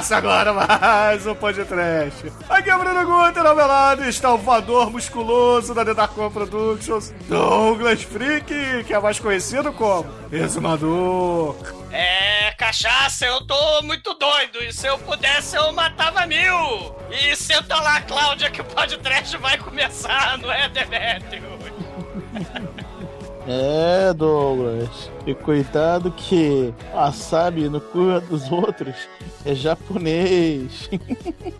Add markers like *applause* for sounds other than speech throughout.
Começa agora mais um podcast. Aqui é o Bruno Guter, ao meu lado está o voador musculoso da Dedarcon Productions, Douglas Freak, que é mais conhecido como Exumador. É, cachaça, eu tô muito doido. E se eu pudesse, eu matava mil. E senta lá, Cláudia, que o podcast vai começar, não é, Demétrio? É, Douglas. E coitado que a sabe no cu dos outros é japonês.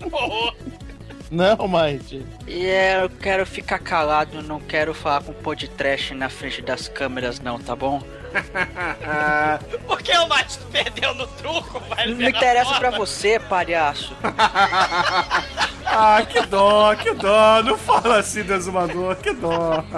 Porra. *laughs* Não, Mike. E é, eu quero ficar calado, não quero falar com podcast na frente das câmeras, não, tá bom? *laughs* Por que o Mate perdeu no truco? Vai Não interessa pra você, palhaço. *laughs* Ah, que dó, que dó. Não fala assim, Desumador, que dó. *laughs*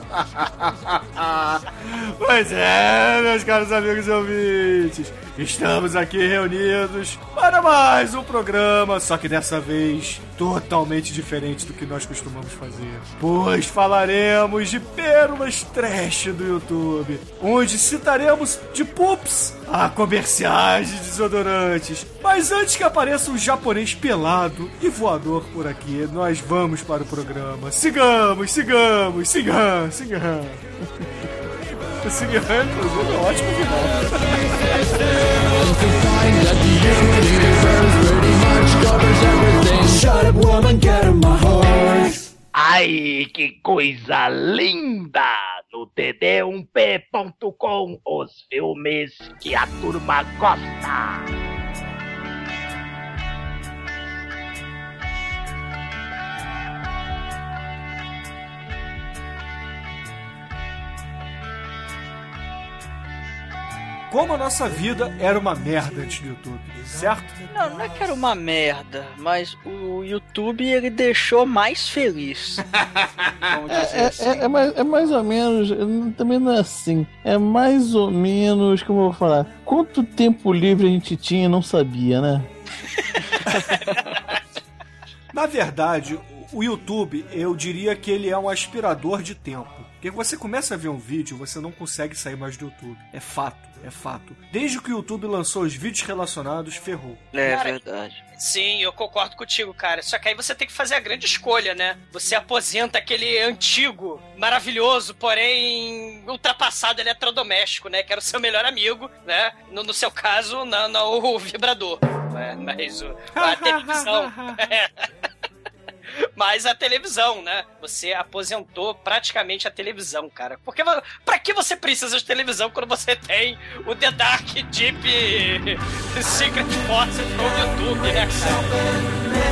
Pois é, meus caros amigos e ouvintes. Estamos aqui reunidos para mais um programa, só que dessa vez totalmente diferente do que nós costumamos fazer. Pois falaremos de pérolas trash do YouTube, onde citaremos de pups a comerciais de desodorantes. Mas antes que apareça um japonês pelado e voador por aqui, nós vamos para o programa. Sigamos, sigamos, sigamos, sigamos. *laughs* Inclusive, é um ótimo final. Ai, que coisa linda! No td1p.com, os filmes que a turma gosta. Como a nossa vida era uma merda antes do YouTube, certo? Não, não é que era uma merda, mas o YouTube ele deixou mais feliz. *laughs* Vamos dizer É, assim. é, é mais, é mais ou menos, também não é assim. É mais ou menos, como eu vou falar, quanto tempo livre a gente tinha e não sabia, né? *laughs* Na verdade, o YouTube, eu diria que ele é um aspirador de tempo. Porque você começa a ver um vídeo, você não consegue sair mais do YouTube. É fato, é fato. Desde que o YouTube lançou os vídeos relacionados, ferrou. É Cara, verdade. Sim, eu concordo contigo, cara. Só que aí você tem que fazer a grande escolha, né? Você aposenta aquele antigo, maravilhoso, porém ultrapassado eletrodoméstico, né? Que era o seu melhor amigo, né? No, no seu caso, não, não o vibrador. Né? Mas o, a *laughs* televisão. É. Mas a televisão, né? Você aposentou praticamente a televisão, cara. Porque pra que você precisa de televisão quando você tem o The Dark Deep *laughs* Secret Forces no YouTube, né, cara?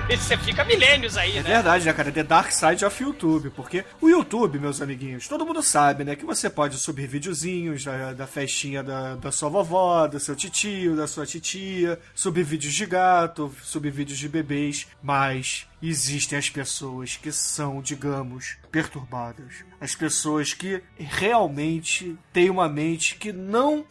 *laughs* Você fica milênios aí, É né? verdade, né, cara? The Dark Side of YouTube. Porque o YouTube, meus amiguinhos, todo mundo sabe, né? Que você pode subir videozinhos da, da festinha da, da sua vovó, do seu titio, da sua titia, subir vídeos de gato, subir vídeos de bebês. Mas existem as pessoas que são, digamos, perturbadas. As pessoas que realmente têm uma mente que não,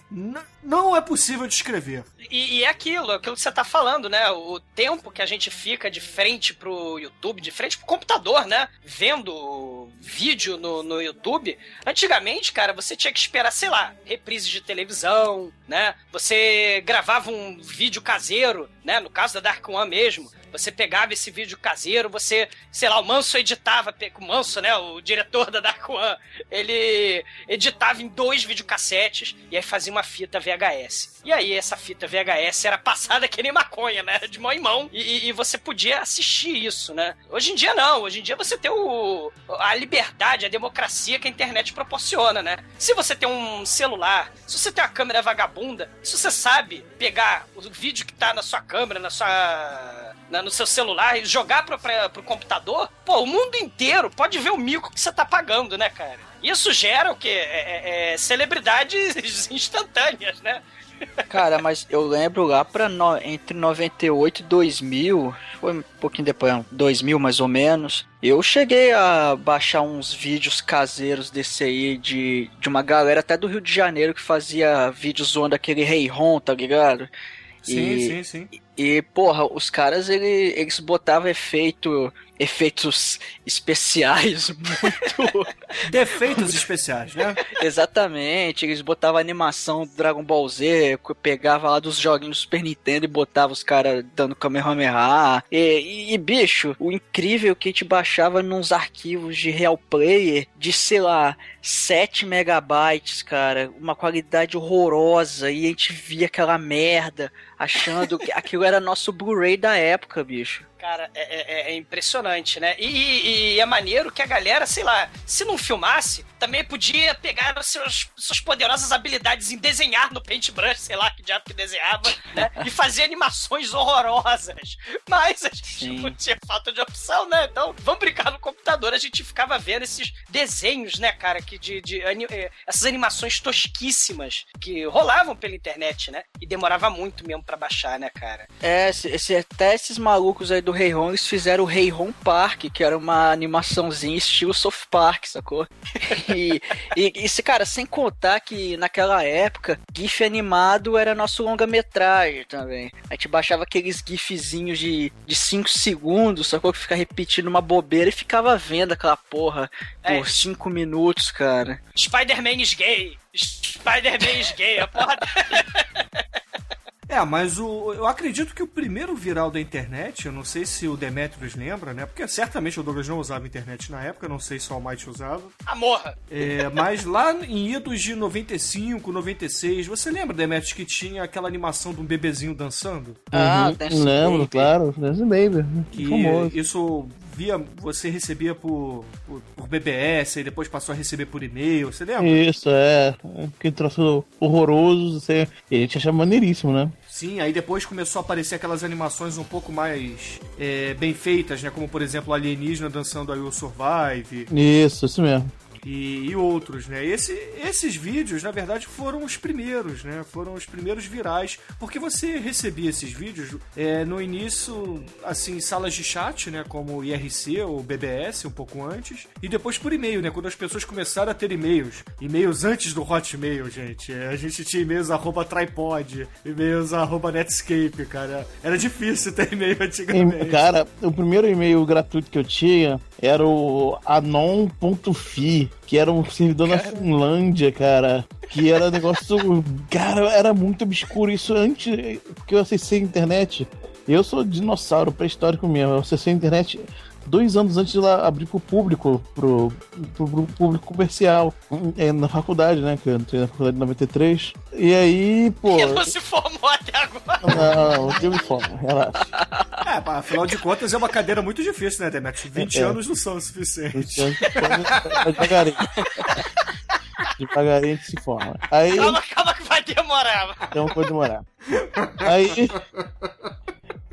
não é possível descrever. E, e é aquilo, é aquilo que você tá falando, né? O tempo que a gente fica de frente pro YouTube, de frente pro computador, né? Vendo vídeo no, no YouTube, antigamente, cara, você tinha que esperar, sei lá, reprises de televisão, né? Você gravava um vídeo caseiro, né? No caso da Dark One mesmo. Você pegava esse vídeo caseiro, você, sei lá, o Manso editava, o Manso, né, o diretor da Dark One, ele editava em dois videocassetes e aí fazia uma fita VHS. E aí essa fita VHS era passada que nem maconha, né, de mão em mão, e, e- e você podia assistir isso, né. Hoje em dia não, hoje em dia você tem o, a liberdade, a democracia que a internet proporciona, né. Se você tem um celular, se você tem uma câmera vagabunda, se você sabe pegar o vídeo que tá na sua câmera, na sua na- no seu celular e jogar pro, pra, pro computador, pô, o mundo inteiro pode ver o mico que você tá pagando, né, cara? Isso gera o quê? É, é- é celebridades *laughs* instantâneas, né? Cara, mas eu lembro lá pra no- entre 98 e 2000, foi um pouquinho depois, 2000 mais ou menos, eu cheguei a baixar uns vídeos caseiros desse aí de, de uma galera até do Rio de Janeiro que fazia vídeos zoando aquele Rei Ron, tá ligado? Sim, E- sim, sim. E, porra, os caras, ele- eles botavam efeito, efeitos especiais *laughs* muito... *laughs* Defeitos especiais, né? Exatamente, eles botavam animação do Dragon Ball Z, pegava lá dos joguinhos do Super Nintendo e botava os caras dando Kamehameha. E, e, e, bicho, o incrível é que a gente baixava nos arquivos de Real Player de, sei lá, 7 megabytes, cara, uma qualidade horrorosa, e a gente via aquela merda, achando que *laughs* aquilo era nosso Blu-ray da época, bicho. Cara, é, é- é impressionante, né? E, e- e é maneiro que a galera, sei lá, se não filmasse, também podia pegar seus, suas poderosas habilidades em desenhar no paintbrush, sei lá que diabo que desenhava, né? E fazer animações horrorosas. Mas a gente Sim. não tinha falta de opção, né? Então, vamos brincar no computador. A gente ficava vendo esses desenhos, né, cara, que de, de eh, essas animações tosquíssimas que rolavam pela internet, né? E demorava muito mesmo pra baixar, né, cara? É, esse, esse- até esses malucos aí do Rei Ron, eles fizeram o Rei Ron Park, que era uma animaçãozinha estilo South Park, sacou? *laughs* E, e, e cara, sem contar que naquela época, GIF animado era nosso longa-metragem também. A gente baixava aqueles GIFzinhos de 5 segundos, sacou? Que fica repetindo uma bobeira e ficava vendo aquela porra É. por 5 minutos, cara. Spider-Man is gay. Spider-Man is gay. A porra *laughs* É, mas o, eu acredito que o primeiro viral da internet, eu não sei se o Demetrius lembra, né? Porque certamente o Douglas não usava internet na época, não sei se o Almighty usava. a morra. É, mas lá em idos de 95, 96, você lembra, Demetrius, que tinha aquela animação de um bebezinho dançando? Ah, Uhum, lembro, Baby. claro. Dance Baby. Que Famoso. isso via, você recebia por, por, por BBS e depois passou a receber por e-mail, você lembra? Isso, é. Que troço horroroso. Você... E a gente achava maneiríssimo, né? Sim, aí depois começou a aparecer aquelas animações um pouco mais é, bem feitas, né? Como por exemplo o Alienígena dançando I Will Survive Isso, isso mesmo. E, e outros, né? Esse, esses vídeos, na verdade, foram os primeiros, né? Foram os primeiros virais, porque você recebia esses vídeos é, no início, assim, salas de chat, né? Como IRC ou BBS, um pouco antes, e depois por e-mail, né? Quando as pessoas começaram a ter e-mails. E-mails antes do Hotmail, gente. É, A gente tinha e-mails arroba tripod, e-mails arroba Netscape, cara. Era difícil ter e-mail antigamente. cara, o primeiro e-mail gratuito que eu tinha era o anon.fi, que era um servidor na Finlândia, cara. Que era negócio. Cara, era muito obscuro. Isso antes que eu acessei a internet. Eu sou dinossauro pré-histórico mesmo. Eu acessei a internet dois anos antes de ela abrir pro público, pro, pro, pro público comercial. É, na faculdade, né? Que eu entrei na faculdade em 93. E aí, pô. E não se formou até agora. Não, não, eu me formo, relaxa. É, pá, afinal de contas é uma cadeira muito difícil, né, Demetrius? 20 É. anos não são o suficiente. Então, devagarinho. Devagarinho a gente se forma. Aí, Calma, calma que vai demorar. então pode demorar. Aí,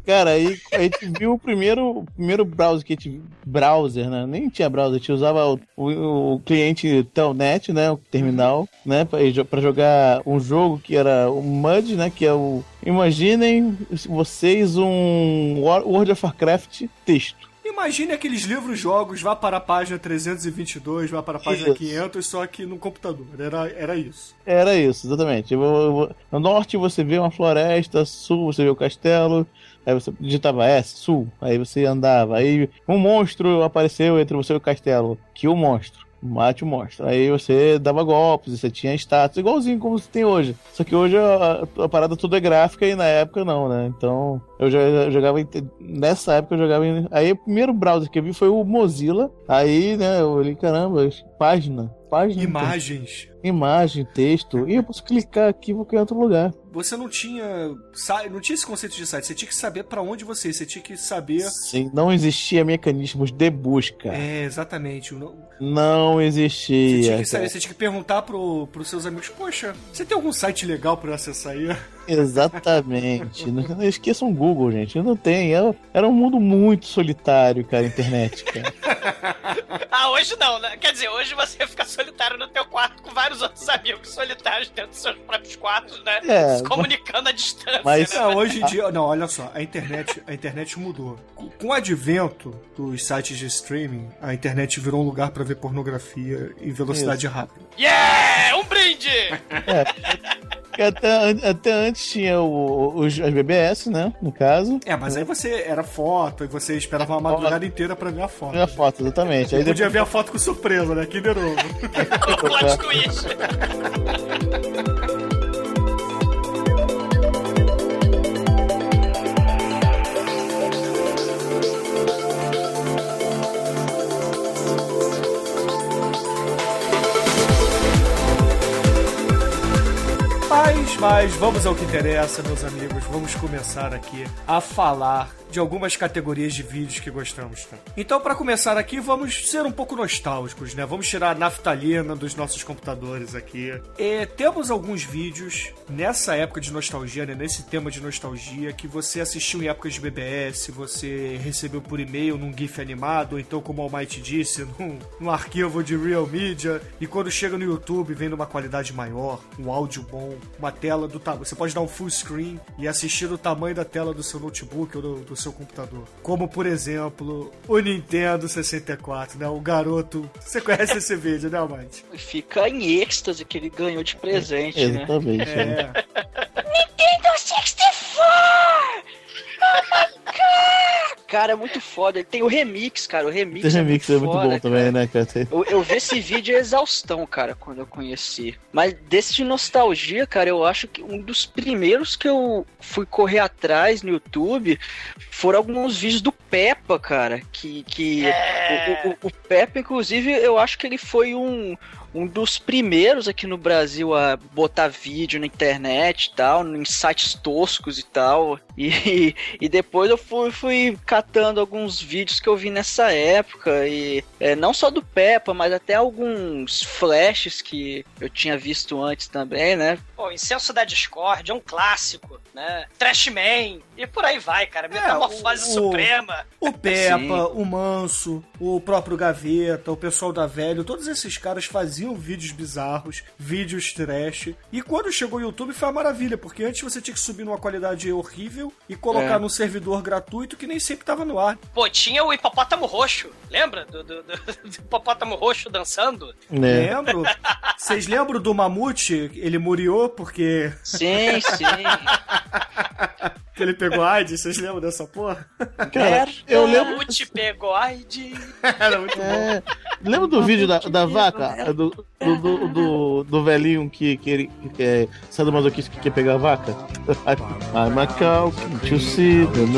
cara, aí a gente viu o primeiro, o primeiro browser que a gente browser, né? Nem tinha browser, a gente usava o, o, o cliente Telnet, né? O terminal, né? Pra, pra jogar um jogo que era o MUD, né? Que é o. Imaginem vocês um World of Warcraft texto. Imagine aqueles livros-jogos, vá para a página 322, vá para a página Isso. 500, só que no computador. Era, era isso. Era isso, exatamente. No norte você vê uma floresta, sul você vê o castelo, aí você digitava S, sul, aí você andava, aí um monstro apareceu entre você e o castelo, que o monstro. Mate o monstro. Aí você dava golpes, você tinha status, igualzinho como você tem hoje. Só que hoje a, a parada tudo é gráfica e na época não, né? Então eu já- jogava. Nessa época eu jogava. Aí o primeiro browser que eu vi foi o Mozilla. Aí, né, eu olhei, caramba, página. Página. Imagens. Imagem, texto. E eu posso clicar aqui e vou criar outro lugar. Você não tinha. Não tinha esse conceito de site. Você tinha que saber pra onde você ir. Você tinha que saber. Sim, não existia mecanismos de busca. É, exatamente. Não- Não Você existia. tinha que saber, você tinha que perguntar pro, pros seus amigos, poxa, você tem algum site legal pra eu acessar aí? Exatamente. não, não esqueçam o Google, gente. Não tem. Era, era um mundo muito solitário, cara, a internet, cara. *laughs* Ah, hoje não, né? Quer dizer, hoje você fica solitário no teu quarto com vários outros amigos solitários dentro dos seus próprios quartos, né? É, Se comunicando à distância, mas- né? Não, hoje em dia. Não, olha só, a internet, a internet mudou. Com, o advento dos sites de streaming, a internet virou um lugar pra ver pornografia em velocidade rápida. Yeah! Um brinde! Porque Até, an- até antes tinha o- os, as BBS, né? No caso. É, mas aí você era foto e você esperava uma madrugada inteira pra ver a foto. A foto, exatamente. Aí Aí podia depois ver a foto com surpresa, né? Kinder Ovo. O *laughs* plot twist. Mas, vamos ao que interessa, meus amigos. Vamos começar aqui a falar de algumas categorias de vídeos que gostamos tanto. Então, para começar aqui, vamos ser um pouco nostálgicos, né? Vamos tirar a naftalina dos nossos computadores aqui. E temos alguns vídeos nessa época de nostalgia, né? Nesse tema de nostalgia que você assistiu em épocas de BBS, você recebeu por e-mail num GIF animado, ou então, como o Almighty disse, *laughs* num, num arquivo de Real Media. E quando chega no YouTube, vem numa qualidade maior, um áudio bom, uma tela do tamanho. Você pode dar um full screen e assistir do tamanho da tela do seu notebook ou do, do seu computador. Como, por exemplo, o Nintendo 64, né? O garoto. Você conhece esse vídeo, né, Almighty? Fica em êxtase que ele ganhou de presente, né? Exatamente. É. *laughs* Nintendo 64! Cara, é muito foda. Ele tem o remix, cara. O remix, Esse remix é muito foda, bom também, cara. né, cara? Eu, eu vi esse vídeo é exaustão, cara, quando eu conheci. Mas desse de nostalgia, cara, eu acho que um dos primeiros que eu fui correr atrás no YouTube foram alguns vídeos do Peppa, cara. Que. que É. o, o, o Peppa, inclusive, eu acho que ele foi um. Um dos primeiros aqui no Brasil a botar vídeo na internet e tal, em sites toscos e tal. E, e depois eu fui, fui catando alguns vídeos que eu vi nessa época. E é, não só do Peppa, mas até alguns flashes que eu tinha visto antes também, né? Pô, Incenso da Discord é um clássico, né? Trashman, e por aí vai, cara. Metamorfose o- Suprema. O Peppa, Sim. o Manso, o próprio Gaveta, o pessoal da Velho, todos esses caras faziam vídeos bizarros, vídeos trash. E quando chegou o YouTube foi uma maravilha, porque antes você tinha que subir numa qualidade horrível e colocar É. num servidor gratuito que nem sempre tava no ar. Pô, tinha o hipopótamo roxo. Lembra? Do, do, do- *laughs* do hipopótamo roxo dançando? Né? Lembro? Vocês lembram do Mamute? Ele muriou porque Sim, sim. *laughs* que ele pegou AIDS? Vocês lembram dessa porra? Cara, eu lembro. O te pegou, ai de... *laughs* Era muito bom. É, lembra do vídeo da, da vaca? Do, do, do, do, do velhinho que, que, ele, que é sadomasoquista que quer pegar a vaca? I'm a cow, can't you see? I'm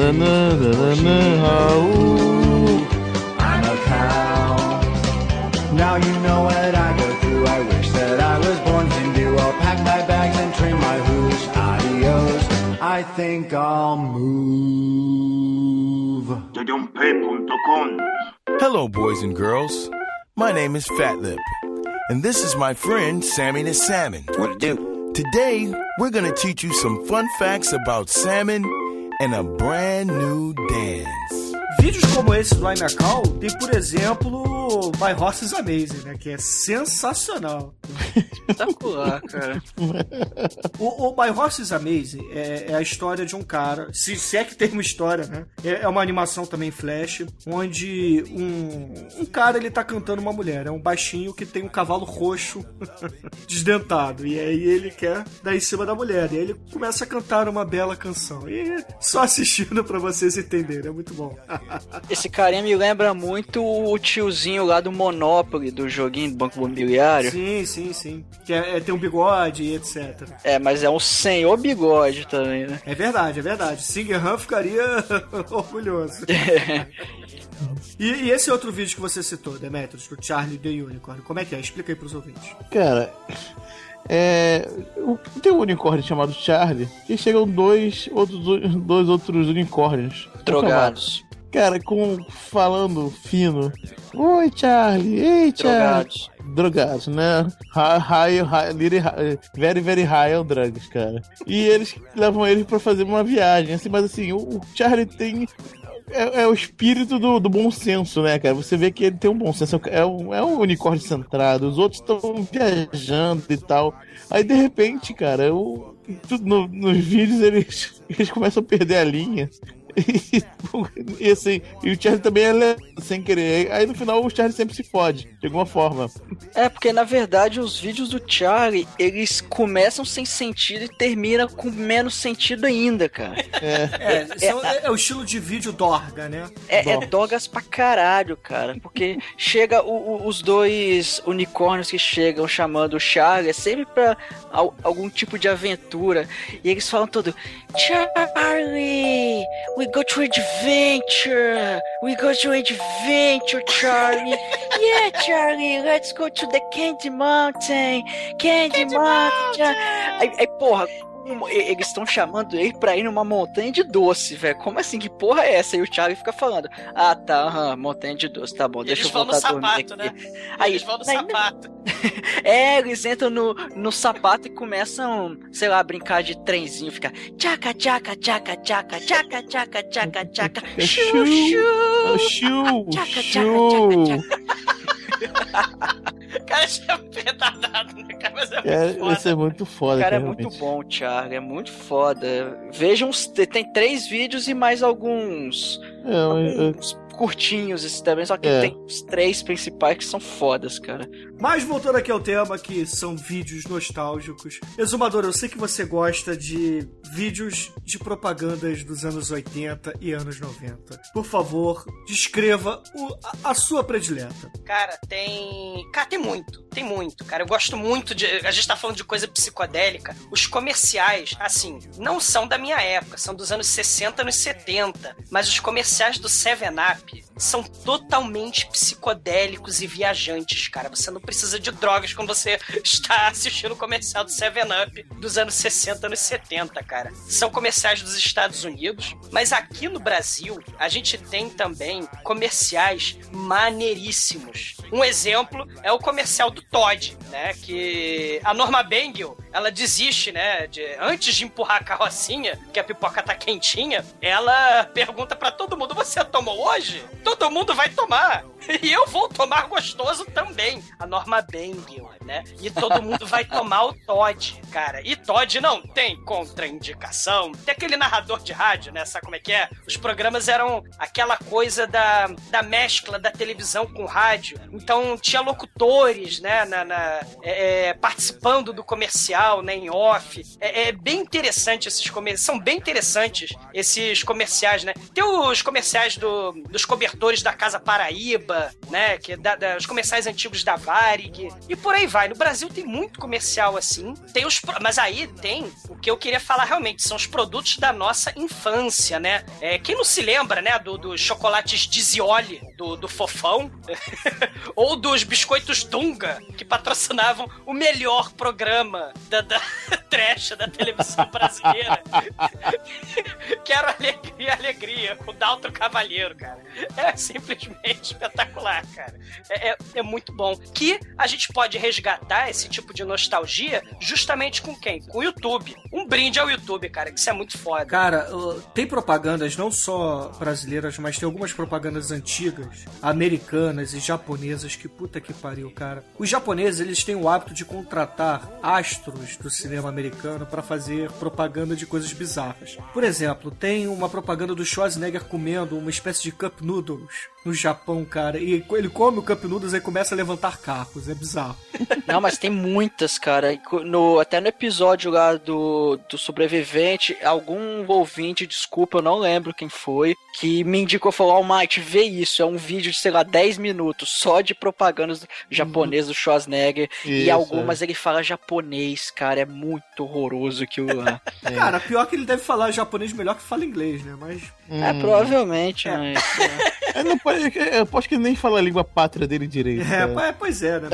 a cow. Now you know what I go through. I wish that I was born Hindu. I'll pack my bags and trim my hoosh. Adios. I think I'll move. Hello, boys and girls. My name is Fat Lip, and this is my friend Sammy the Salmon. What to do? Today, we're gonna teach you some fun facts about salmon and a brand new dance. Vídeos como esse do iMacau, tem, por exemplo, My Horse is Amazing, né? Que é sensacional. Espetacular, cara. O, o My Horse is Amazing é, é a história de um cara, se, se é que tem uma história, né? É, é uma animação também flash, onde um, um cara ele tá cantando uma mulher. É um baixinho que tem um cavalo roxo *laughs* desdentado. E aí ele quer dar em cima da mulher. E aí ele começa a cantar uma bela canção. E só assistindo pra vocês entenderem, é muito bom. Esse carinha me lembra muito o tiozinho lá do Monopoly, do joguinho do Banco Imobiliário. sim, sim, sim. Que é, é, tem um bigode e etc. É, mas é um senhor bigode também, né? É verdade, é verdade. Singer Han ficaria *laughs* orgulhoso. *laughs* E, e esse outro vídeo que você citou, Demetrius, do Charlie The Unicorn, como é que é? Explica aí pros ouvintes. Cara, é, o- tem um unicórnio chamado Charlie e chegam dois outros, dois outros unicórnios. Drogados. Cara, com falando fino. Oi, Charlie. Ei, Charlie. Drogados. Drogados, né? High, high, high, little high- very, very high on drugs, cara. E eles levam eles pra fazer uma viagem, assim, mas assim, o, Charlie tem. É, é o espírito do, do bom senso, né, cara? Você vê que ele tem um bom senso. É um, é um unicórnio centrado, os outros estão viajando e tal. Aí, de repente, cara, tudo no- nos vídeos eles, *laughs* eles começam a perder a linha. E, *laughs* e assim, e o Charlie também é lento, sem querer. Aí no final o Charlie sempre se fode, de alguma forma. É, porque na verdade os vídeos do Charlie, eles começam sem sentido e terminam com menos sentido ainda, cara. É, são- é, é o estilo de vídeo Dorga, né? É, é dogas pra caralho, cara. Porque *laughs* chega o- o- os dois unicórnios que chegam chamando o Charlie, é sempre pra al- algum tipo de aventura. E eles falam todo: Charlie, we go to adventure. We go to adventure, Charlie. Yeah, Charlie, let's go to the Candy Mountain. Candy, Mountain. Aí, aí, porra. Eles estão chamando ele pra ir numa montanha de doce, velho. Como assim? Que porra é essa? E o Charlie fica falando: Ah, tá, aham, montanha de doce, tá bom, E deixa eu voltar a dormir sapato, aqui. né? Aí, Eles vão no aí- sapato. *laughs* é, eles entram no, no sapato e começam, sei lá, a brincar de trenzinho, ficar tchaca, tchaca, tchaca, tchaca, tchaca, tchaca, tchaca, tchaca, É chu, chu, chu. Chu, Tchaca, chu. *laughs* Cara, isso é muito retardado, né, cara? Mas é muito É, foda. isso é muito foda, Cara, é cara, muito realmente. bom, Thiago, é muito foda. Vejam, os- tem três vídeos e mais alguns, É, eu- eu- alguns curtinhos esses também, só que É. tem os três principais que são fodas, cara. Mas voltando aqui ao tema, que são vídeos nostálgicos. Exumador, eu sei que você gosta de vídeos de propagandas dos anos 80 e anos 90. Por favor, descreva o- a, a sua predileta. Cara, tem. Cara, tem muito. Tem muito, cara. Eu gosto muito de. A gente tá falando de coisa psicodélica. Os comerciais, assim, não são da minha época, são dos anos 60, anos 70. Mas os comerciais do 7-Up são totalmente psicodélicos e viajantes, cara. Você não precisa de drogas quando você *laughs* está assistindo o comercial do 7-Up dos anos 60, anos 70, cara. São comerciais dos Estados Unidos, mas aqui no Brasil a gente tem também comerciais maneiríssimos. Um exemplo é o comercial do Todd, né? Que a Norma Bengel, ela desiste, né? De, antes de empurrar a carrocinha, que a pipoca tá quentinha, ela pergunta pra todo mundo: Você tomou hoje? Todo mundo vai tomar. E eu vou tomar gostoso também. A Norma Bengel, né? E todo mundo vai tomar o Todd, cara. E Todd não tem contraindicação. Tem aquele narrador de rádio, né? Sabe como é que é? Os programas eram aquela coisa da, da mescla da televisão com rádio. Então tinha locutores, né? Na, na- é, é, participando do comercial, né? Em off. É, é bem interessante esses comerciais. São bem interessantes esses comerciais, né? Tem os comerciais do, dos cobertores da Casa Paraíba, né? Que é da, da- os comerciais antigos da Varig. E por aí vai. No Brasil tem muito comercial assim. Tem os, mas aí tem o que eu queria falar realmente. São os produtos da nossa infância, né? É, quem não se lembra, né? Do, dos chocolates Dizioli, do, do Fofão. *laughs* ou dos biscoitos Dunga, que patrocinavam o melhor programa da, da *laughs* trash da televisão brasileira. *laughs* Quero alegria, alegria. O Daltro Cavalheiro, cara. É simplesmente espetacular, cara. É, é, é muito bom. Que a gente pode resgatar esse tipo de nostalgia justamente com quem? Com o YouTube. Um brinde ao YouTube, cara, que isso é muito foda. Cara, tem propagandas não só brasileiras, mas tem algumas propagandas antigas, americanas e japonesas que puta que pariu, cara. Os japoneses, eles têm o hábito de contratar astros do cinema americano para fazer propaganda de coisas bizarras. Por exemplo, tem uma propaganda do Schwarzenegger comendo uma espécie de cup noodles no Japão, cara. E ele come o cup noodles e começa a levantar carros. É bizarro. *laughs* Não, mas tem muitas, cara. No, até no episódio lá do, do sobrevivente, algum ouvinte, desculpa, eu não lembro quem foi, que me indicou, falou, oh, Mike, vê isso, é um vídeo de, sei lá, 10 minutos, só de propagandas japonesas do Schwarzenegger, Isso, e algumas ele fala japonês, cara, é muito horroroso aquilo lá. *laughs* Cara, pior que ele deve falar japonês melhor que fala inglês, né? Mas. é, provavelmente, mas... é. Eu, não, pode- eu aposto que ele nem fala a língua pátria dele direito. É, cara. pa- pois é, né?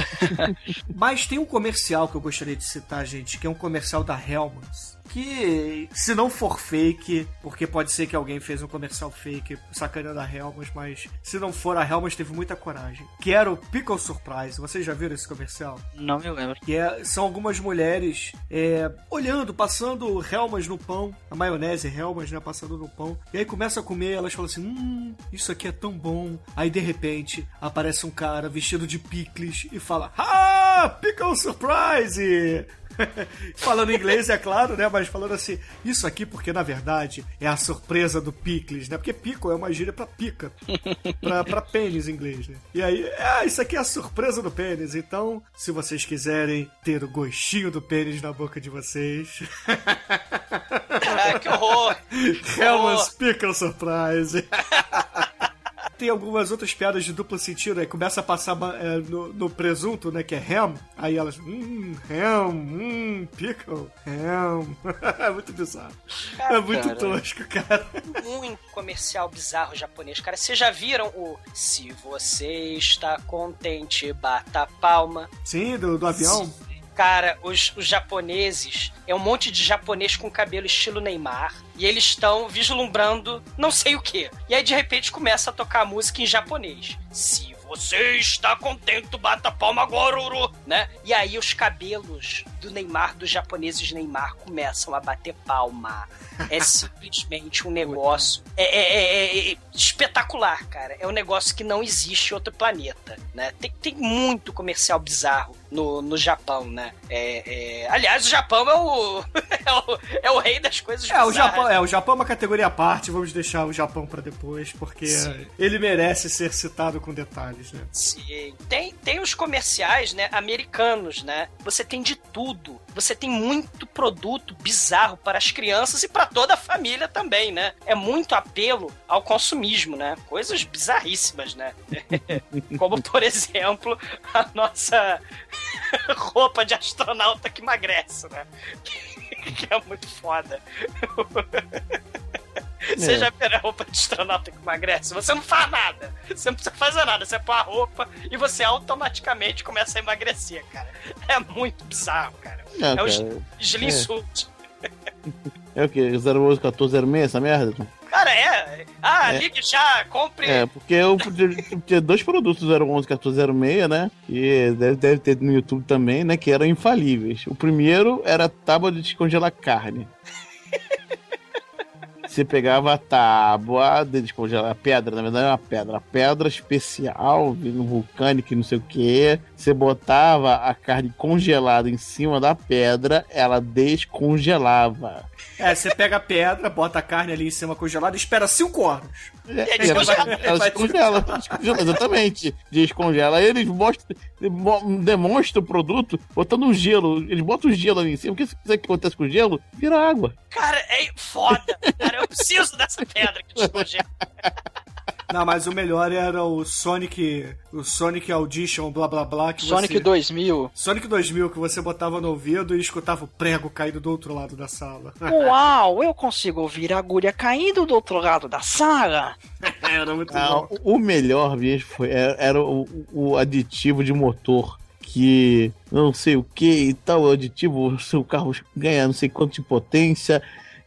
*laughs* Mas tem um comercial que eu gostaria de citar, gente, que é um comercial da Helmans. Que, se não for fake, porque pode ser que alguém fez um comercial fake sacaneando a Helmans, mas se não for, a Helmans teve muita coragem. Que era o Pickle Surprise. Vocês já viram esse comercial? Não me lembro. Que é- são algumas mulheres é, olhando, passando Helmas no pão, a maionese Helmas, né, passando no pão. E aí começa a comer, elas falam assim, hum, isso aqui é tão bom. Aí de repente aparece um cara vestido de picles e fala, ah, pickle surprise! *laughs* falando inglês, é claro, né? Mas falando assim, isso aqui porque na verdade é a surpresa do picles, né? Porque pickle é uma gíria pra pica, *laughs* pra, pra pênis em inglês, né? E aí, ah, isso aqui é a surpresa do pênis. Então, se vocês quiserem ter o gostinho do pênis na boca de vocês, *laughs* que horror! Helmans Pickle Surprise. Tem algumas outras piadas de duplo sentido, aí começa a passar é, no, no presunto, né, que é ham, aí elas, hum, ham, hum, pickle, ham. *laughs* é muito bizarro. é muito cara. tosco, cara. muito comercial bizarro japonês. Cara, vocês já viram o Se você está contente, bata palma? Sim, do, do avião. Cara, os, os japoneses, é um monte de japonês com cabelo estilo Neymar, e eles estão vislumbrando não sei o que. E aí de repente começa a tocar música em japonês. Se você está contente, bata palma agora, Uru, né? E aí os cabelos do Neymar, dos japoneses Neymar, começam a bater palma. É simplesmente um negócio. É, é- é- é espetacular, cara. É um negócio que não existe em outro planeta, né? Tem, tem muito comercial bizarro no, no Japão, né? É, é- Aliás, o Japão é o, *laughs* é o, é o rei das coisas É, o bizarras. Japão, é, o Japão é uma categoria à parte, vamos deixar o Japão pra depois, porque Sim. ele merece ser citado com detalhes, né? Sim. Tem, tem os comerciais, né, americanos, né? Você tem de tudo. Você tem muito produto bizarro para as crianças e para toda a família também, né? É muito apelo ao consumismo, né? Coisas bizarríssimas, né? *laughs* Como, por exemplo, a nossa roupa de astronauta que emagrece, né? *laughs* Que é muito foda. Você É. já viu a roupa de astronauta que emagrece? Você não faz nada. Você não precisa fazer nada. Você põe a roupa e você automaticamente começa a emagrecer, cara. É muito bizarro, cara. É, É, o cara. Slim- Slim Suit. *laughs* É o quê? 011 1406, essa merda? Cara, é. Ah, É. ligue já, compre. É, porque eu ter dois produtos 011 1406, né? Que deve, deve ter no YouTube também, né? Que eram infalíveis. O primeiro era a tábua de descongelar carne. *laughs* Você pegava a tábua de descongelar a pedra, na verdade é uma pedra, a pedra especial, vindo vulcânica e não sei o que. Você botava a carne congelada em cima da pedra, ela descongelava. É, você pega a pedra, bota a carne ali em cima congelada e espera 5 horas. É, descongela. ela descongela, descongela, exatamente. Descongela. Eles mostram, mo- demonstram o produto botando um gelo. Eles botam o gelo ali em cima. O que você que acontece com o gelo? Vira água. Cara, é foda. Cara, eu preciso dessa pedra que descongela. Não, mas o melhor era o Sonic, o Sonic Audition, blá blá blá. Que Sonic você... 2000. Sonic 2000, que você botava no ouvido e escutava o prego caindo do outro lado da sala. *laughs* Uau, eu consigo ouvir a agulha caindo do outro lado da sala. *laughs* Era muito Ah, bom. o melhor mesmo foi, era, era o, o aditivo de motor. Que não sei o que e tal, o aditivo, o seu carro ganha não sei quanto de potência.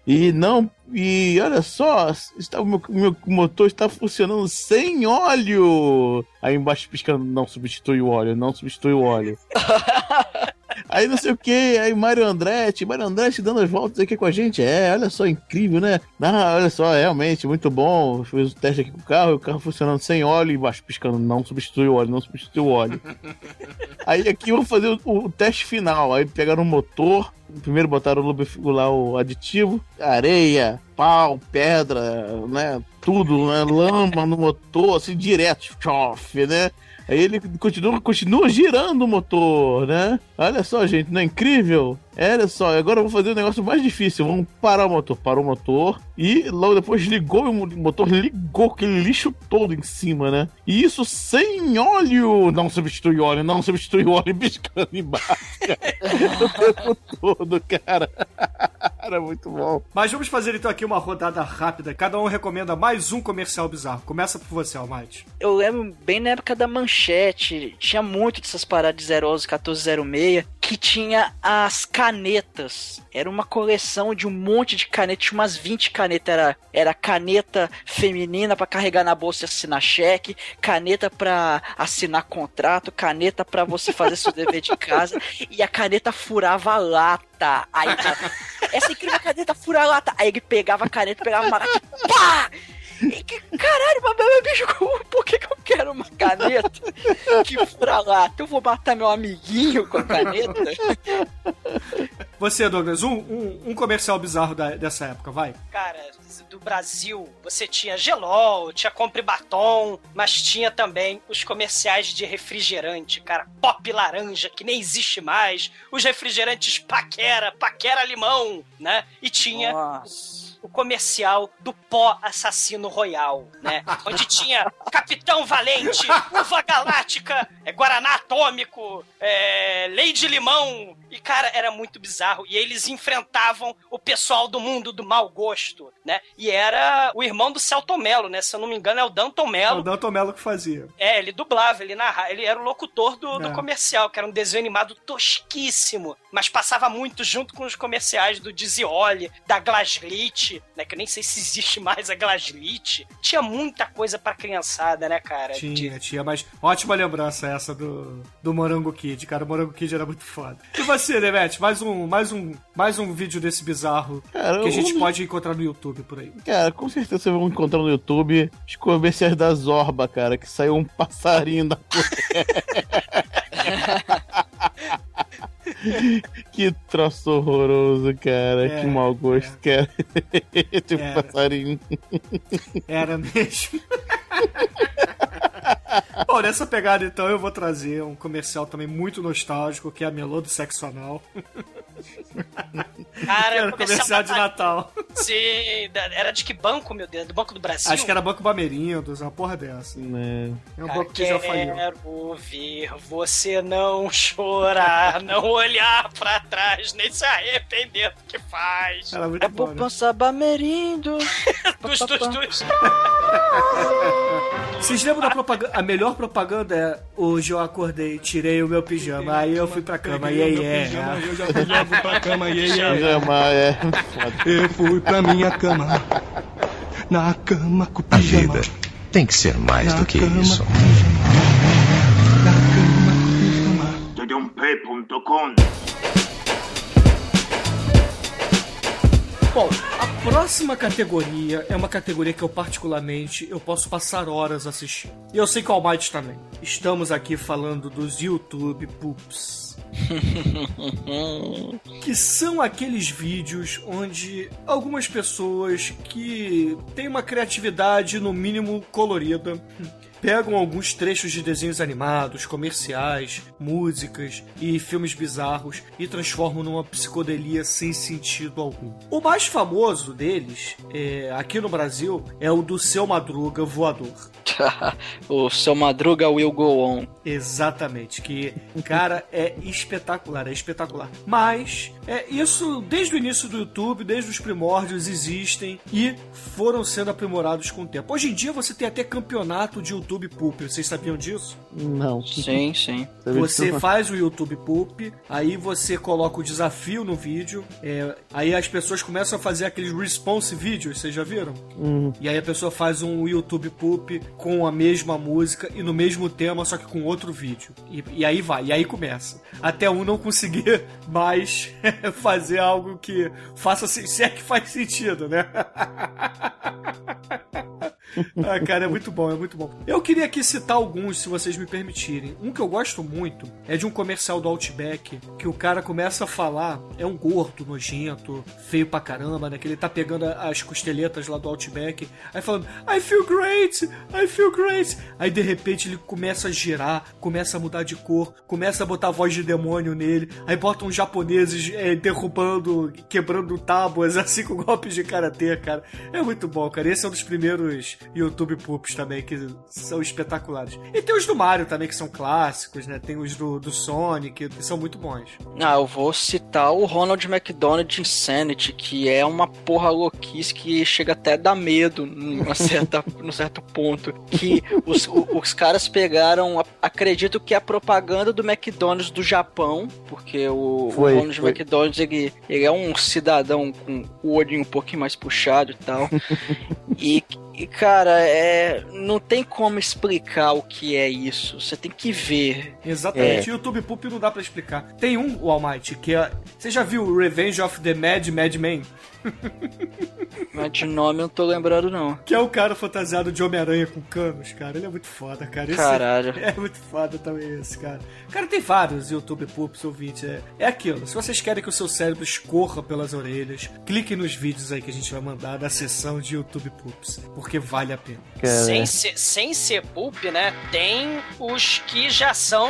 E não. E olha só, está, o meu, meu motor está funcionando sem óleo. Aí embaixo piscando, não substitui o óleo, não substitui o óleo. *laughs* Aí não sei o que, aí Mário Andretti, Mário Andretti dando as voltas aqui com a gente. É, olha só, incrível, né? Ah, olha só, realmente, muito bom. Fiz o teste aqui com o carro, o carro funcionando sem óleo e embaixo piscando, não substitui o óleo, não substitui o óleo. *laughs* aí aqui eu vou fazer o, o teste final. Aí pegaram o motor, primeiro botaram o lubrificante lá, o aditivo, areia, pau, pedra, né? Tudo, né? Lama no motor, assim, direto, chofe, né? Aí ele continua, continua girando o motor, né? Olha só, gente, não é incrível? Olha só, agora eu vou fazer um negócio mais difícil. Vamos parar o motor. Parou o motor e logo depois ligou o motor, ligou aquele lixo todo em cima, né? E isso sem óleo. Não substitui óleo, não substitui óleo *laughs* piscando embaixo. *laughs* o tempo todo, cara. *laughs* Era muito bom. Mas vamos fazer então aqui uma rodada rápida. Cada um recomenda mais um comercial bizarro. Começa por você, Almighty. Eu lembro bem na época da manchete, tinha muito dessas paradas de 011 1406, que tinha as canetas. Era uma coleção de um monte de canetas, tinha umas 20 canetas. Era, era caneta feminina para carregar na bolsa e assinar cheque, caneta para assinar contrato, caneta para você fazer seu dever de casa, *laughs* e a caneta furava a lata. Aí, essa incrível caneta fura lata. Aí ele pegava a caneta, pegava uma lata, pá! E que, caralho, mas, bicho, por que, que eu quero uma caneta que fura lá? Eu vou matar meu amiguinho com a caneta? Você, Douglas, um, um, um comercial bizarro da- dessa época, vai. Cara, do Brasil, você tinha gelol, tinha compre batom, mas tinha também os comerciais de refrigerante, cara. Pop laranja, que nem existe mais. Os refrigerantes paquera, paquera limão, né? E tinha Nossa. o comercial do pó assassino royal, né? *laughs* Onde tinha Capitão Valente, Uva Galáctica, é, Guaraná Atômico, é, Lady Limão. E, cara, era muito bizarro. E eles enfrentavam o pessoal do mundo do mau gosto, né? E era o irmão do Celton Mello, né? Se eu não me engano, é o Danton É o Mello. Danton Mello que fazia. É, ele dublava, ele narrava, ele era o locutor do, do É. comercial, que era um desenho animado tosquíssimo, mas passava muito junto com os comerciais do Dizioli, da Glaslit, né, que eu nem sei se existe mais a Glaslit. Tinha muita coisa pra criançada, né, cara? De- Tinha, tinha, mas ótima lembrança essa do, do Morango Kid, cara. O Morango Kid era muito foda. E você, Demet? Mais um, mais um, mais um vídeo desse bizarro Cara, que a gente pode encontrar no YouTube por aí. Cara, com certeza vocês vão encontrar no YouTube os comerciais da Zorba, cara, que saiu um passarinho da *laughs* Que troço horroroso, cara. É, que mau gosto, cara. *laughs* Esse Era. passarinho. Era mesmo. *laughs* *laughs* Bom, nessa pegada então eu vou trazer um comercial também muito nostálgico, que é a Melô do Sexo Anal. *laughs* Cara, Era comercial de Natal. Sim, era de que banco, meu Deus? Do Banco do Brasil? Acho que era Banco Bamerindos, uma porra dessa. né? É um banco que já faliu. Quero ver você não chorar, *laughs* não olhar pra trás, nem se arrepender do que faz. Era muito É bom, né? poupança bamerindo. *laughs* Dos, dos, dos. *laughs* Vocês lembram da propaganda? A melhor propaganda é Hoje eu acordei, tirei o meu pijama, aí eu fui pra cama, e aí é. Eu já fui logo pra cama, e aí, é. Pijama, é. Eu fui pra minha cama. Na cama com o A vida tem que ser mais Na do que cama isso. com o pijama. Na cama com o pijama. Tudump.com Bom, a próxima categoria é uma categoria que eu particularmente eu posso passar horas assistindo. E eu sei que o Almighty também. Estamos aqui falando dos YouTube Poops. *laughs* que são aqueles vídeos onde algumas pessoas que têm uma criatividade no mínimo colorida pegam alguns trechos de desenhos animados, comerciais, músicas e filmes bizarros e transformam numa psicodelia sem sentido algum. O mais famoso deles, é, aqui no Brasil, é o do Seu Madruga Voador. *laughs* o seu Madruga will go on. Exatamente, que, cara, é espetacular, é espetacular. Mas, é, isso, desde o início do YouTube, desde os primórdios, existem e foram sendo aprimorados com o tempo. Hoje em dia você tem até campeonato de YouTube Poop, vocês sabiam disso? Não. Sim, sim. Você faz o YouTube Poop, aí você coloca o desafio no vídeo, é, aí as pessoas começam a fazer aqueles response vídeos, vocês já viram? Hum. E aí a pessoa faz um YouTube Poop com a mesma música e no mesmo tema, só que com outro vídeo. E, e aí vai, e aí começa. Até um não conseguir *laughs* mais *laughs* fazer algo que faça se é que faz sentido, né? *laughs* *laughs* Ah, cara, é muito bom, é muito bom. Eu queria aqui citar alguns, se vocês me permitirem. Um que eu gosto muito é de um comercial do Outback, que o cara começa a falar, é um gordo, nojento, feio pra caramba, né? Que ele tá pegando as costeletas lá do Outback, aí falando, I feel great, I feel great. Aí de repente ele começa a girar, começa a mudar de cor, começa a botar voz de demônio nele, aí botam uns japoneses é, derrubando, quebrando tábuas, *laughs* assim com golpes de karatê, cara. É muito bom, cara. Esse é um dos primeiros YouTube Poops também, que são espetaculares. E tem os do Mario também, que são clássicos, né? Tem os do, do Sonic, que são muito bons. Ah, eu vou citar o Ronald McDonald Insanity, que é uma porra louquice que chega até a dar medo numa *laughs* certa, num certo ponto. Que os, o- os caras pegaram, acredito que é a propaganda do McDonald's do Japão, porque o, o Foi, Ronald foi. McDonald's ele, ele é um cidadão com o olhinho um pouquinho mais puxado e tal. *laughs* e, e, cara, é, não tem como explicar o que é isso. Você tem que ver. Exatamente. YouTube Poop não dá pra explicar. Tem um, o Almighty, que é. Você já viu Revenge of the Mad Mad Men? *laughs* Mas de nome eu não tô lembrando, não. Que é o cara fantasiado de Homem-Aranha com canos, cara. Ele é muito foda, cara. Esse Caralho. *laughs* É muito foda também esse, cara. Cara, tem vários YouTube Poops ouvintes. É, é aquilo. Se vocês querem que o seu cérebro escorra pelas orelhas, clique nos vídeos aí que a gente vai mandar da sessão de YouTube Poops. Porque vale a pena. Cara, Sem ser, sem ser pulp, né? Tem os que já são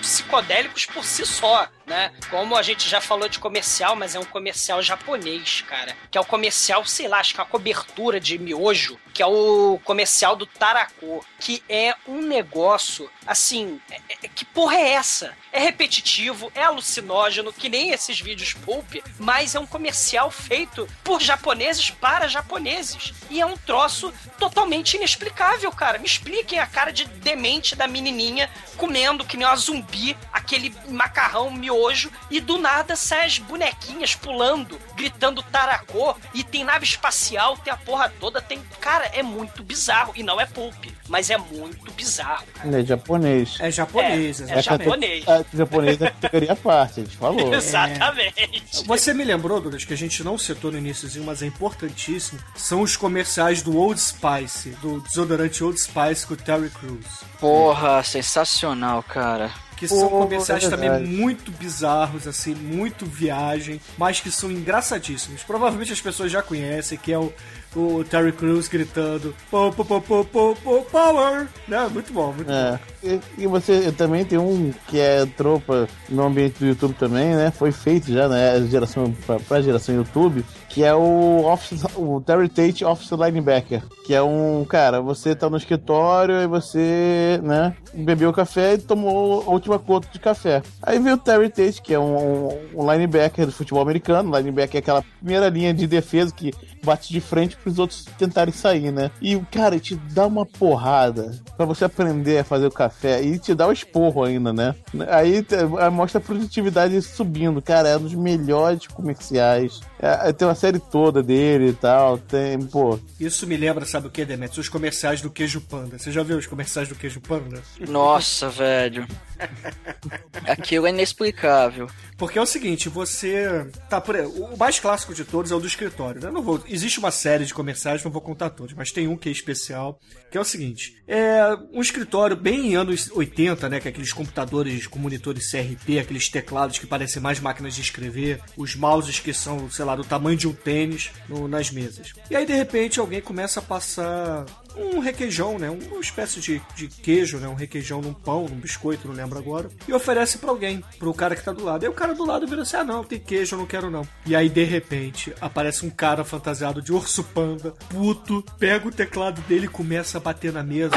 psicodélicos por si só, né? Como a gente já falou de comercial, mas é um comercial japonês, cara. Que é o comercial, sei lá, acho que é a cobertura de miojo, que é o comercial do Tarako, que é um negócio, assim, é- é- que porra é essa? É repetitivo, é alucinógeno, que nem esses vídeos pulp, mas é um comercial feito por japoneses para japoneses. E é um troço totalmente inexplicável, cara. Me expliquem a cara de demente da menininha comendo que nem uma zumbi aquele macarrão miojo e do nada sai as bonequinhas pulando, gritando taracô e tem nave espacial, tem a porra toda, tem... Cara, é muito bizarro. E não é pulp, mas é muito bizarro. É japonês. É japonês, É, é japonês. A japonês é categoria à parte, a gente falou. *laughs* Exatamente. Você me lembrou, Douglas, que a gente não citou no iníciozinho, mas é importantíssimo. São os comerciais do Old Spice, do desodorante Old Spice com o Terry Crews. Porra, sensacional, cara. Que são Pô, comerciais é também muito bizarros, assim, muito viagem, mas que são engraçadíssimos. Provavelmente as pessoas já conhecem, que é o, o Terry Crews gritando "Po, po, po, po, po, po, Power! Né? Muito bom, muito bom. É. E, e você também tem um que é tropa no ambiente do YouTube também, né? Foi feito já, né? Geração, pra, pra geração YouTube, que é o, office, o Terry Tate Office Linebacker. Que é um, cara, você tá no escritório e você, né, bebeu café e tomou a última gota de café. Aí veio o Terry Tate, que é um, um linebacker do futebol americano. Linebacker é aquela primeira linha de defesa que bate de frente pros outros tentarem sair, né? E, cara, te dá uma porrada pra você aprender a fazer o café e te dá o esporro ainda, né? Aí mostra a produtividade subindo. Cara, é um dos melhores comerciais. É, tem uma série toda dele e tal. Tem, pô. Isso me lembra, sabe o que, Demetrius? Os comerciais do queijo panda. Você já viu os comerciais do queijo panda? Nossa, velho. *laughs* Aquilo é inexplicável. Porque é o seguinte, você tá por. O mais clássico de todos é o do escritório. né? Não vou. Existe uma série de comerciais, não vou contar todos, mas tem um que é especial, que é o seguinte: é um escritório bem em anos 80, né? Que é aqueles computadores com monitores CRT, aqueles teclados que parecem mais máquinas de escrever, os mouses que são, sei lá, do tamanho de um tênis no- nas mesas. E aí, de repente, alguém começa a passar um requeijão, né? Uma espécie de, de queijo, né? Um requeijão num pão, num biscoito, não lembro agora. E oferece pra alguém, pro cara que tá do lado. Aí o cara do lado vira assim: ah, não, tem queijo, eu não quero não. E aí, de repente, aparece um cara fantasiado de urso panda, puto, pega o teclado dele e começa a bater na mesa.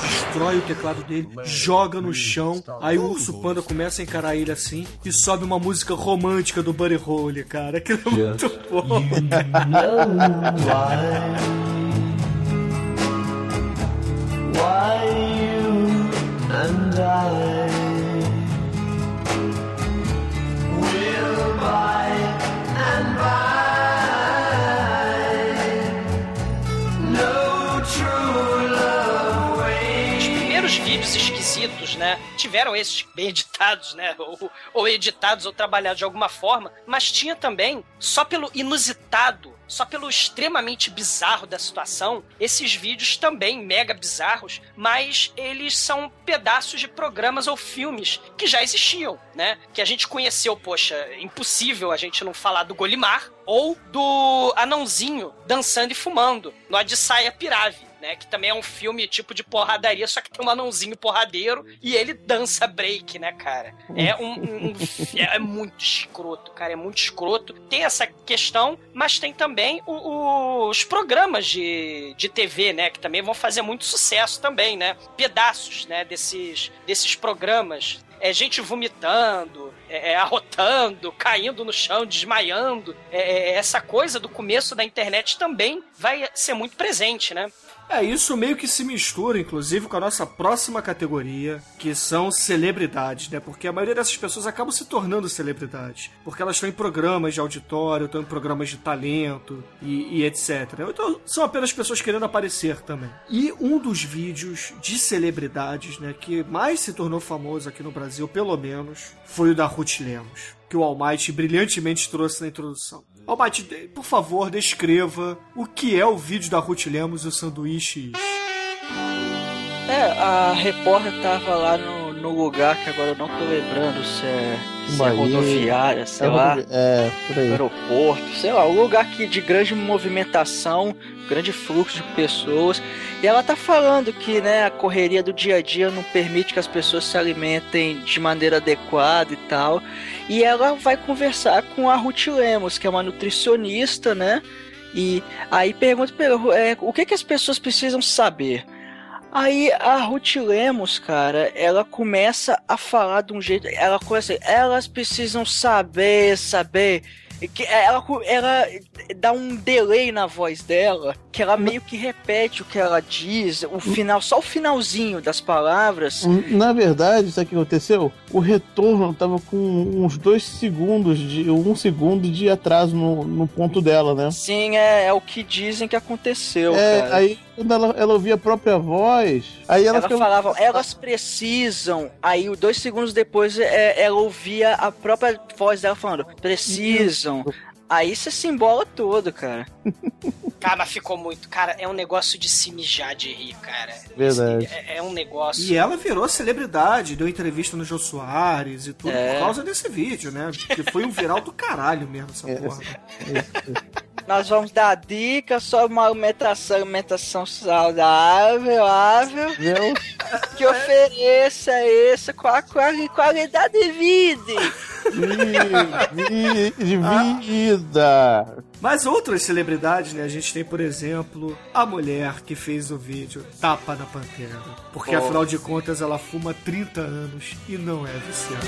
destrói o teclado dele, joga no chão. Aí o urso panda começa a encarar ele assim e sobe uma música romântica do Buddy Holly, cara. Aquilo é muito bom. Os né? Tiveram esses *laughs* bem editados, né? Ou, ou editados ou trabalhados de alguma forma, mas tinha também, só pelo inusitado, só pelo extremamente bizarro da situação, esses vídeos também mega bizarros, mas eles são pedaços de programas ou filmes que já existiam, né? Que a gente conheceu, poxa, impossível a gente não falar do Golimar ou do Anãozinho dançando e fumando no Adsaia Pirave né? Que também é um filme tipo de porradaria, só que tem um anãozinho porradeiro e ele dança break, né, cara? É um, um- um- é muito escroto, cara, é muito escroto. Tem essa questão, mas tem também o- o- os programas de, de TV, né? Que também vão fazer muito sucesso também, né? Pedaços, né? Desses, desses programas. É gente vomitando, é, é, arrotando, caindo no chão, desmaiando. É, é, essa coisa do começo da internet também vai ser muito presente, né? É, isso meio que se mistura, inclusive, com a nossa próxima categoria, que são celebridades, né? Porque a maioria dessas pessoas acabam se tornando celebridades. Porque elas estão em programas de auditório, estão em programas de talento e, e etc. Então, são apenas pessoas querendo aparecer também. E um dos vídeos de celebridades, né, que mais se tornou famoso aqui no Brasil, pelo menos, foi o da Ruth Lemos. Que o Almighty brilhantemente trouxe na introdução. De- por favor, descreva o que é o vídeo da Ruth Lemos e o sanduíche. É, a repórter tava lá no, no lugar que agora eu não tô lembrando se é, se é rodoviária, sei lá, É, por aí. aeroporto, sei lá, um lugar que de grande movimentação, grande fluxo de pessoas. E ela tá falando que, né, a correria do dia a dia não permite que as pessoas se alimentem de maneira adequada e tal. E ela vai conversar com a Ruth Lemos, que é uma nutricionista, né? E aí pergunta é, o que, que as pessoas precisam saber? Aí a Ruth Lemos, cara, ela começa a falar de um jeito. Ela começa elas precisam saber, saber. Que Ela, ela dá um delay na voz dela, que ela meio que repete o que ela diz, o final, só o finalzinho das palavras. Na verdade, sabe o que aconteceu? O retorno tava com uns dois segundos, de um segundo de atraso no, no ponto dela, né? Sim, é, é o que dizem que aconteceu, É, cara. aí quando ela, ela ouvia a própria voz, aí ela, Ela ficava- falava, elas precisam. Aí, dois segundos depois, é, ela ouvia a própria voz dela falando, precisam. Aí você se embola todo, cara. *laughs* Cara, mas ficou muito. Cara, é um negócio de se mijar de rir, cara. Verdade. É, é um negócio. E ela virou celebridade, deu entrevista no Jô Soares e tudo É. por causa desse vídeo, né? Que foi um viral do caralho mesmo, essa porra. Nós vamos dar dicas sobre uma alimentação, alimentação saudável, ável, Viu? que ofereça essa com a quali- qualidade de vida. Vi- vi- de vida. Mas outras celebridades, né? A gente tem, por exemplo, a mulher que fez o vídeo Tapa na Pantera. Porque afinal de contas ela fuma 30 anos e não é viciada.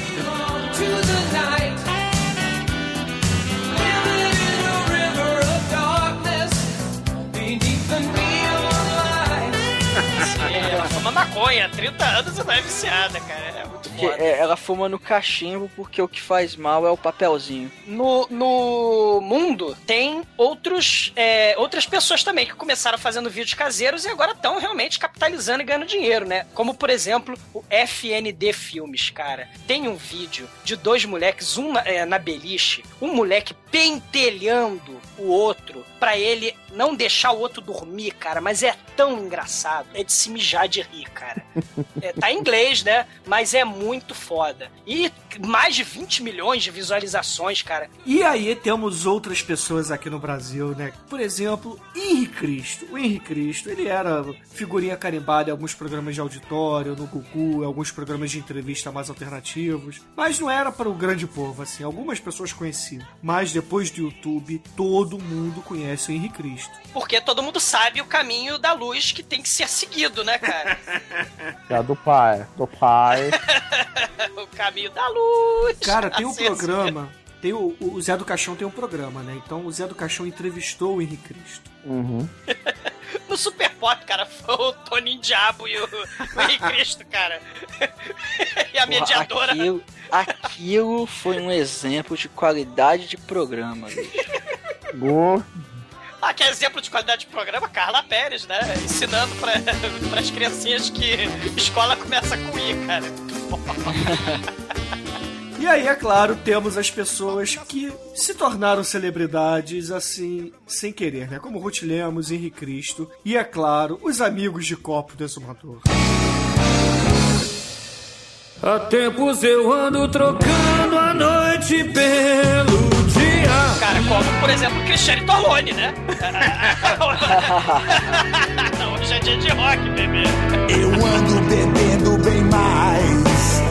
Fuma maconha, 30 anos e não é viciada, cara. É muito foda. é, ela fuma no cachimbo porque o que faz mal é o papelzinho. No, no mundo tem outros, é, outras pessoas também que começaram fazendo vídeos caseiros e agora estão realmente capitalizando e ganhando dinheiro, né? Como, por exemplo, o FND Filmes, cara. Tem um vídeo de dois moleques, um na, é, na beliche, um moleque pentelhando o outro pra ele não deixar o outro dormir, cara. Mas é tão engraçado. É de se mijar de rir, cara. É, tá em inglês, né? Mas é muito foda. E mais de 20 milhões de visualizações, cara. E aí temos outras pessoas aqui no Brasil, né? Por exemplo, Henri Cristo. O Henri Cristo, ele era figurinha carimbada em alguns programas de auditório, no Gugu, em alguns programas de entrevista mais alternativos. Mas não era para o grande povo, assim. Algumas pessoas conheciam conhecia. Mas depois do YouTube, todo mundo conhece o Henrique Cristo. Porque todo mundo sabe o caminho da luz que tem que ser seguido, né, cara? *laughs* É do pai. Do pai. *laughs* o caminho da luz. Cara, tem *laughs* um Assim, programa. Tem o, o Zé do Caixão tem um programa, né? Então o Zé do Caixão entrevistou o Henrique Cristo. Uhum. No Super Pop, cara, foi o Toninho Diabo e o, o Henrique Cristo, cara. e a Porra, mediadora. Aquilo, aquilo foi um exemplo de qualidade de programa, bicho. Go- Ah, que é exemplo de qualidade de programa, Carla Pérez, né? Ensinando pra, *laughs* pras criancinhas que escola começa com I, cara. *laughs* E aí, é claro, temos as pessoas que se tornaram celebridades assim, sem querer, né? Como Ruth Lemos, Henrique Cristo. E, é claro, os amigos de copo do exumador. Há tempos eu ando trocando a noite pelo dia. Cara, como, por exemplo, Cristiane Torlone, né? *laughs* Hoje é dia de rock, bebê. Eu ando bebendo bem mais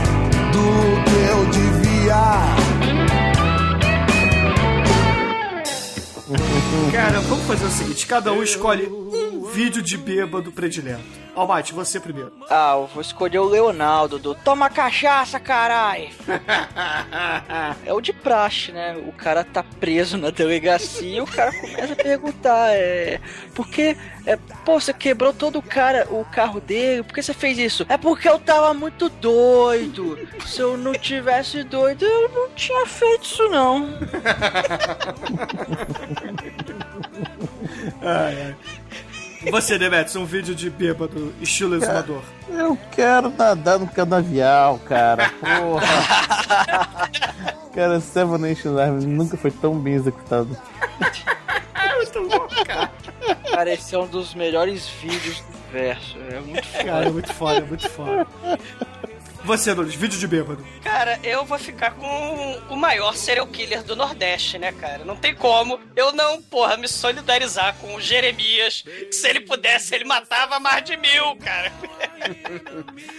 do que eu devia. Cara, vamos fazer o seguinte: cada um escolhe um vídeo de bêbado predileto. Almighty, você primeiro. Ah, eu vou escolher o Leonardo do Toma cachaça, carai! *laughs* É o de praxe, né? O cara tá preso na delegacia e o cara começa a perguntar, é. Por que. É, pô, você quebrou todo o cara, o carro dele, por que você fez isso? É porque eu tava muito doido. Se eu não tivesse doido, eu não tinha feito isso, não. *laughs* Ai, ai. Você, Demetrius, um vídeo de bêbado estilo exumador. Eu quero nadar no canavial, cara. Porra. *laughs* cara, Seven Nation Army nunca foi tão bem executado. Cara, esse é um dos melhores vídeos do verso. É muito foda. Cara, é muito foda, é muito foda. Você, Nunes, vídeo de bêbado. Cara, eu vou ficar com o maior serial killer do Nordeste, né, cara? Não tem como eu não, porra, me solidarizar com o Jeremias. Que se ele pudesse, ele matava mais de mil, cara. *laughs*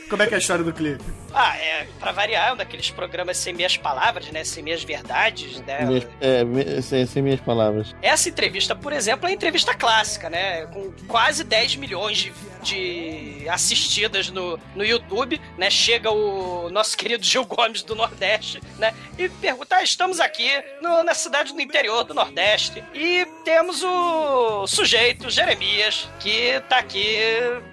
Como é que é a história do clipe? Ah, é, pra variar, é um daqueles programas sem meias palavras, né? Sem meias verdades, né? Minhas- é, me- sem, sem minhas palavras. Essa entrevista, por exemplo, é entrevista clássica, né? Com quase 10 milhões de, de assistidas no, no YouTube, né? Chega o nosso *laughs* querido Gil Gomes do Nordeste, né? E pergunta: ah, estamos aqui no- na cidade do interior do Nordeste e temos o sujeito, Jeremias, que tá aqui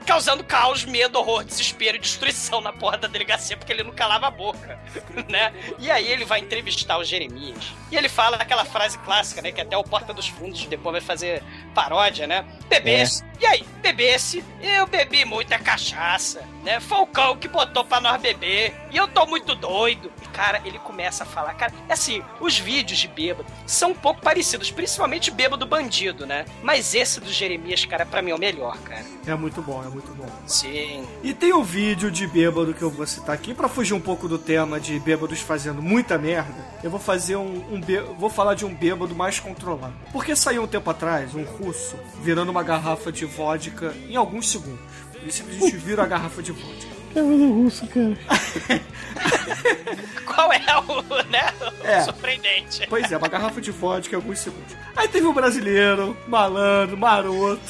causando caos, medo, horror, desespero e destruição na porra da delegacia porque ele não calava a boca, *laughs* né? E aí ele vai entrevistar o Jeremias e ele fala aquela frase clássica, né? Que até o Porta dos Fundos depois vai fazer paródia, né? Bebesse. E aí, bebesse, eu bebi muita cachaça, né? Falcão que botou pra nós beber. E eu tô muito doido. Cara, ele começa a falar. Cara, é assim, os vídeos de bêbado são um pouco parecidos, principalmente bêbado bandido, né? Mas esse do Jeremias, cara, pra mim é o melhor, cara. É muito bom, é muito bom. Sim. E tem um vídeo de bêbado que eu vou citar aqui pra fugir um pouco do tema de bêbados fazendo muita merda. Eu vou fazer um, um bê- vou falar de um bêbado mais controlado. Porque saiu um tempo atrás um russo virando uma garrafa de vodka em alguns segundos. Ele simplesmente *laughs* vira a garrafa de vodka. É do russo, cara. *laughs* Qual é o, né? O É. surpreendente. Pois é, uma garrafa de vodka em alguns segundos. Aí teve um brasileiro, malandro, maroto,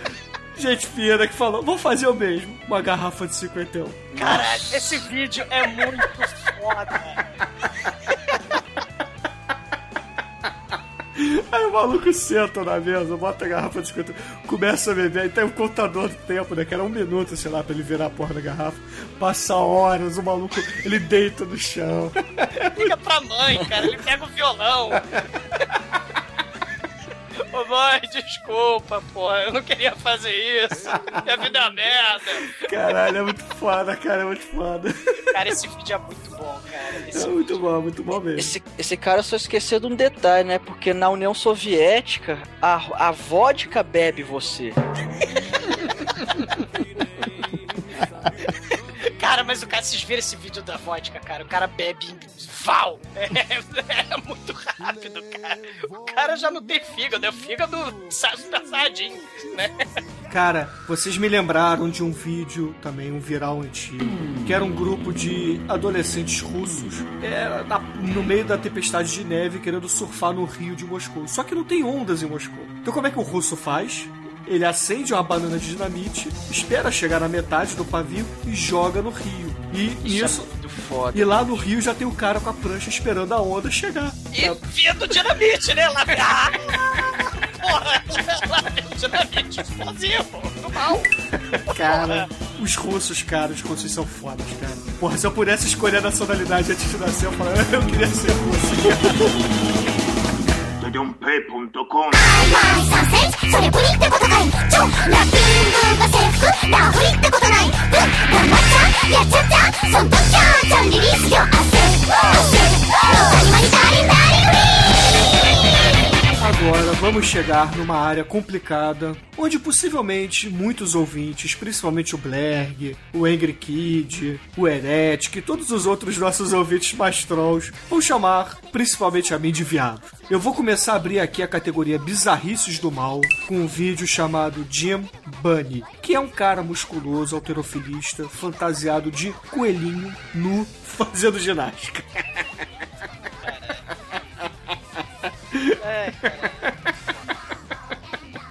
*laughs* gente fina que falou: vou fazer o mesmo, uma garrafa de 51. Caralho, esse vídeo é muito foda. Aí o maluco senta na mesa, bota a garrafa de 50, começa a beber, aí tem um contador do tempo, né? Que era um minuto, sei lá, pra ele virar a porra da garrafa. Passa horas, o maluco, ele deita no chão. Liga pra mãe, cara. Ele pega o violão. *laughs* Ô mãe, desculpa, pô. Eu não queria fazer isso. Minha vida é uma merda. Caralho, é muito foda, cara, é muito foda. Cara, esse vídeo é muito bom, cara. Esse É muito bom, muito bom mesmo. Esse, esse cara só esqueceu de um detalhe, né? Porque na União Soviética, a, a vodka bebe você. *laughs* Cara, mas o cara, vocês viram esse vídeo da vodka, cara? O cara bebe em val. *laughs* É, é muito rápido, cara. O cara já não tem fígado, é o fígado sa- super sardinho, né? Cara, vocês me lembraram de um vídeo também, um viral antigo, que era um grupo de adolescentes russos. Era na, no meio da tempestade de neve querendo surfar no rio de Moscou. Só que não tem ondas em Moscou. Então como é que o russo faz? Ele acende uma banana de dinamite, espera chegar na metade do pavio e joga no rio. E Isso nisso. é muito foda. E lá no rio já tem o cara com a prancha esperando a onda chegar. E vindo dinamite, né? Lá ah, *laughs* Porra, lá dinamite explosivo. Normal. Cara, os russos, cara, os russos são fodas, cara. Porra, se eu pudesse escolher a nacionalidade antes de nascer, eu falava, eu queria ser russo. *laughs* td1p.com 参戦それプリってことかい。ちょラッピングが制服ラフリってことない。うん頑張っちゃやっちゃった。そんとっちゃちゃんリリースよ汗汗マニマニダリンダリンフリー Agora vamos chegar numa área complicada, onde possivelmente muitos ouvintes, principalmente o Blerg, o Angry Kid, o Heretic e todos os outros nossos ouvintes mais trolls, vão chamar principalmente a mim de viado. Eu vou começar a abrir aqui a categoria Bizarrices do Mal com um vídeo chamado Jim Bunny, que é um cara musculoso, alterofilista, fantasiado de coelhinho nu *laughs* fazendo ginástica.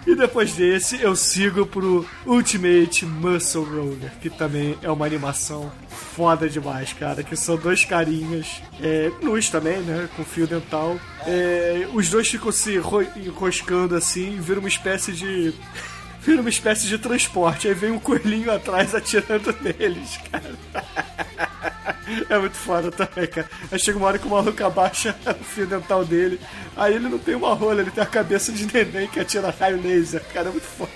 E depois desse, eu sigo pro Ultimate Muscle Roller, que também é uma animação foda demais, cara. Que são dois carinhas, é, também, né? Com fio dental. É, os dois ficam se ro- enroscando assim, vira uma espécie de. *laughs* Vira uma espécie de transporte. Aí vem um coelhinho atrás atirando neles, cara. *laughs* É muito foda também, cara. Aí chega uma hora que o maluco abaixa *laughs* o fio dental dele. Aí ele não tem uma rola, ele tem a cabeça de neném que atira raio laser. Cara, é muito foda.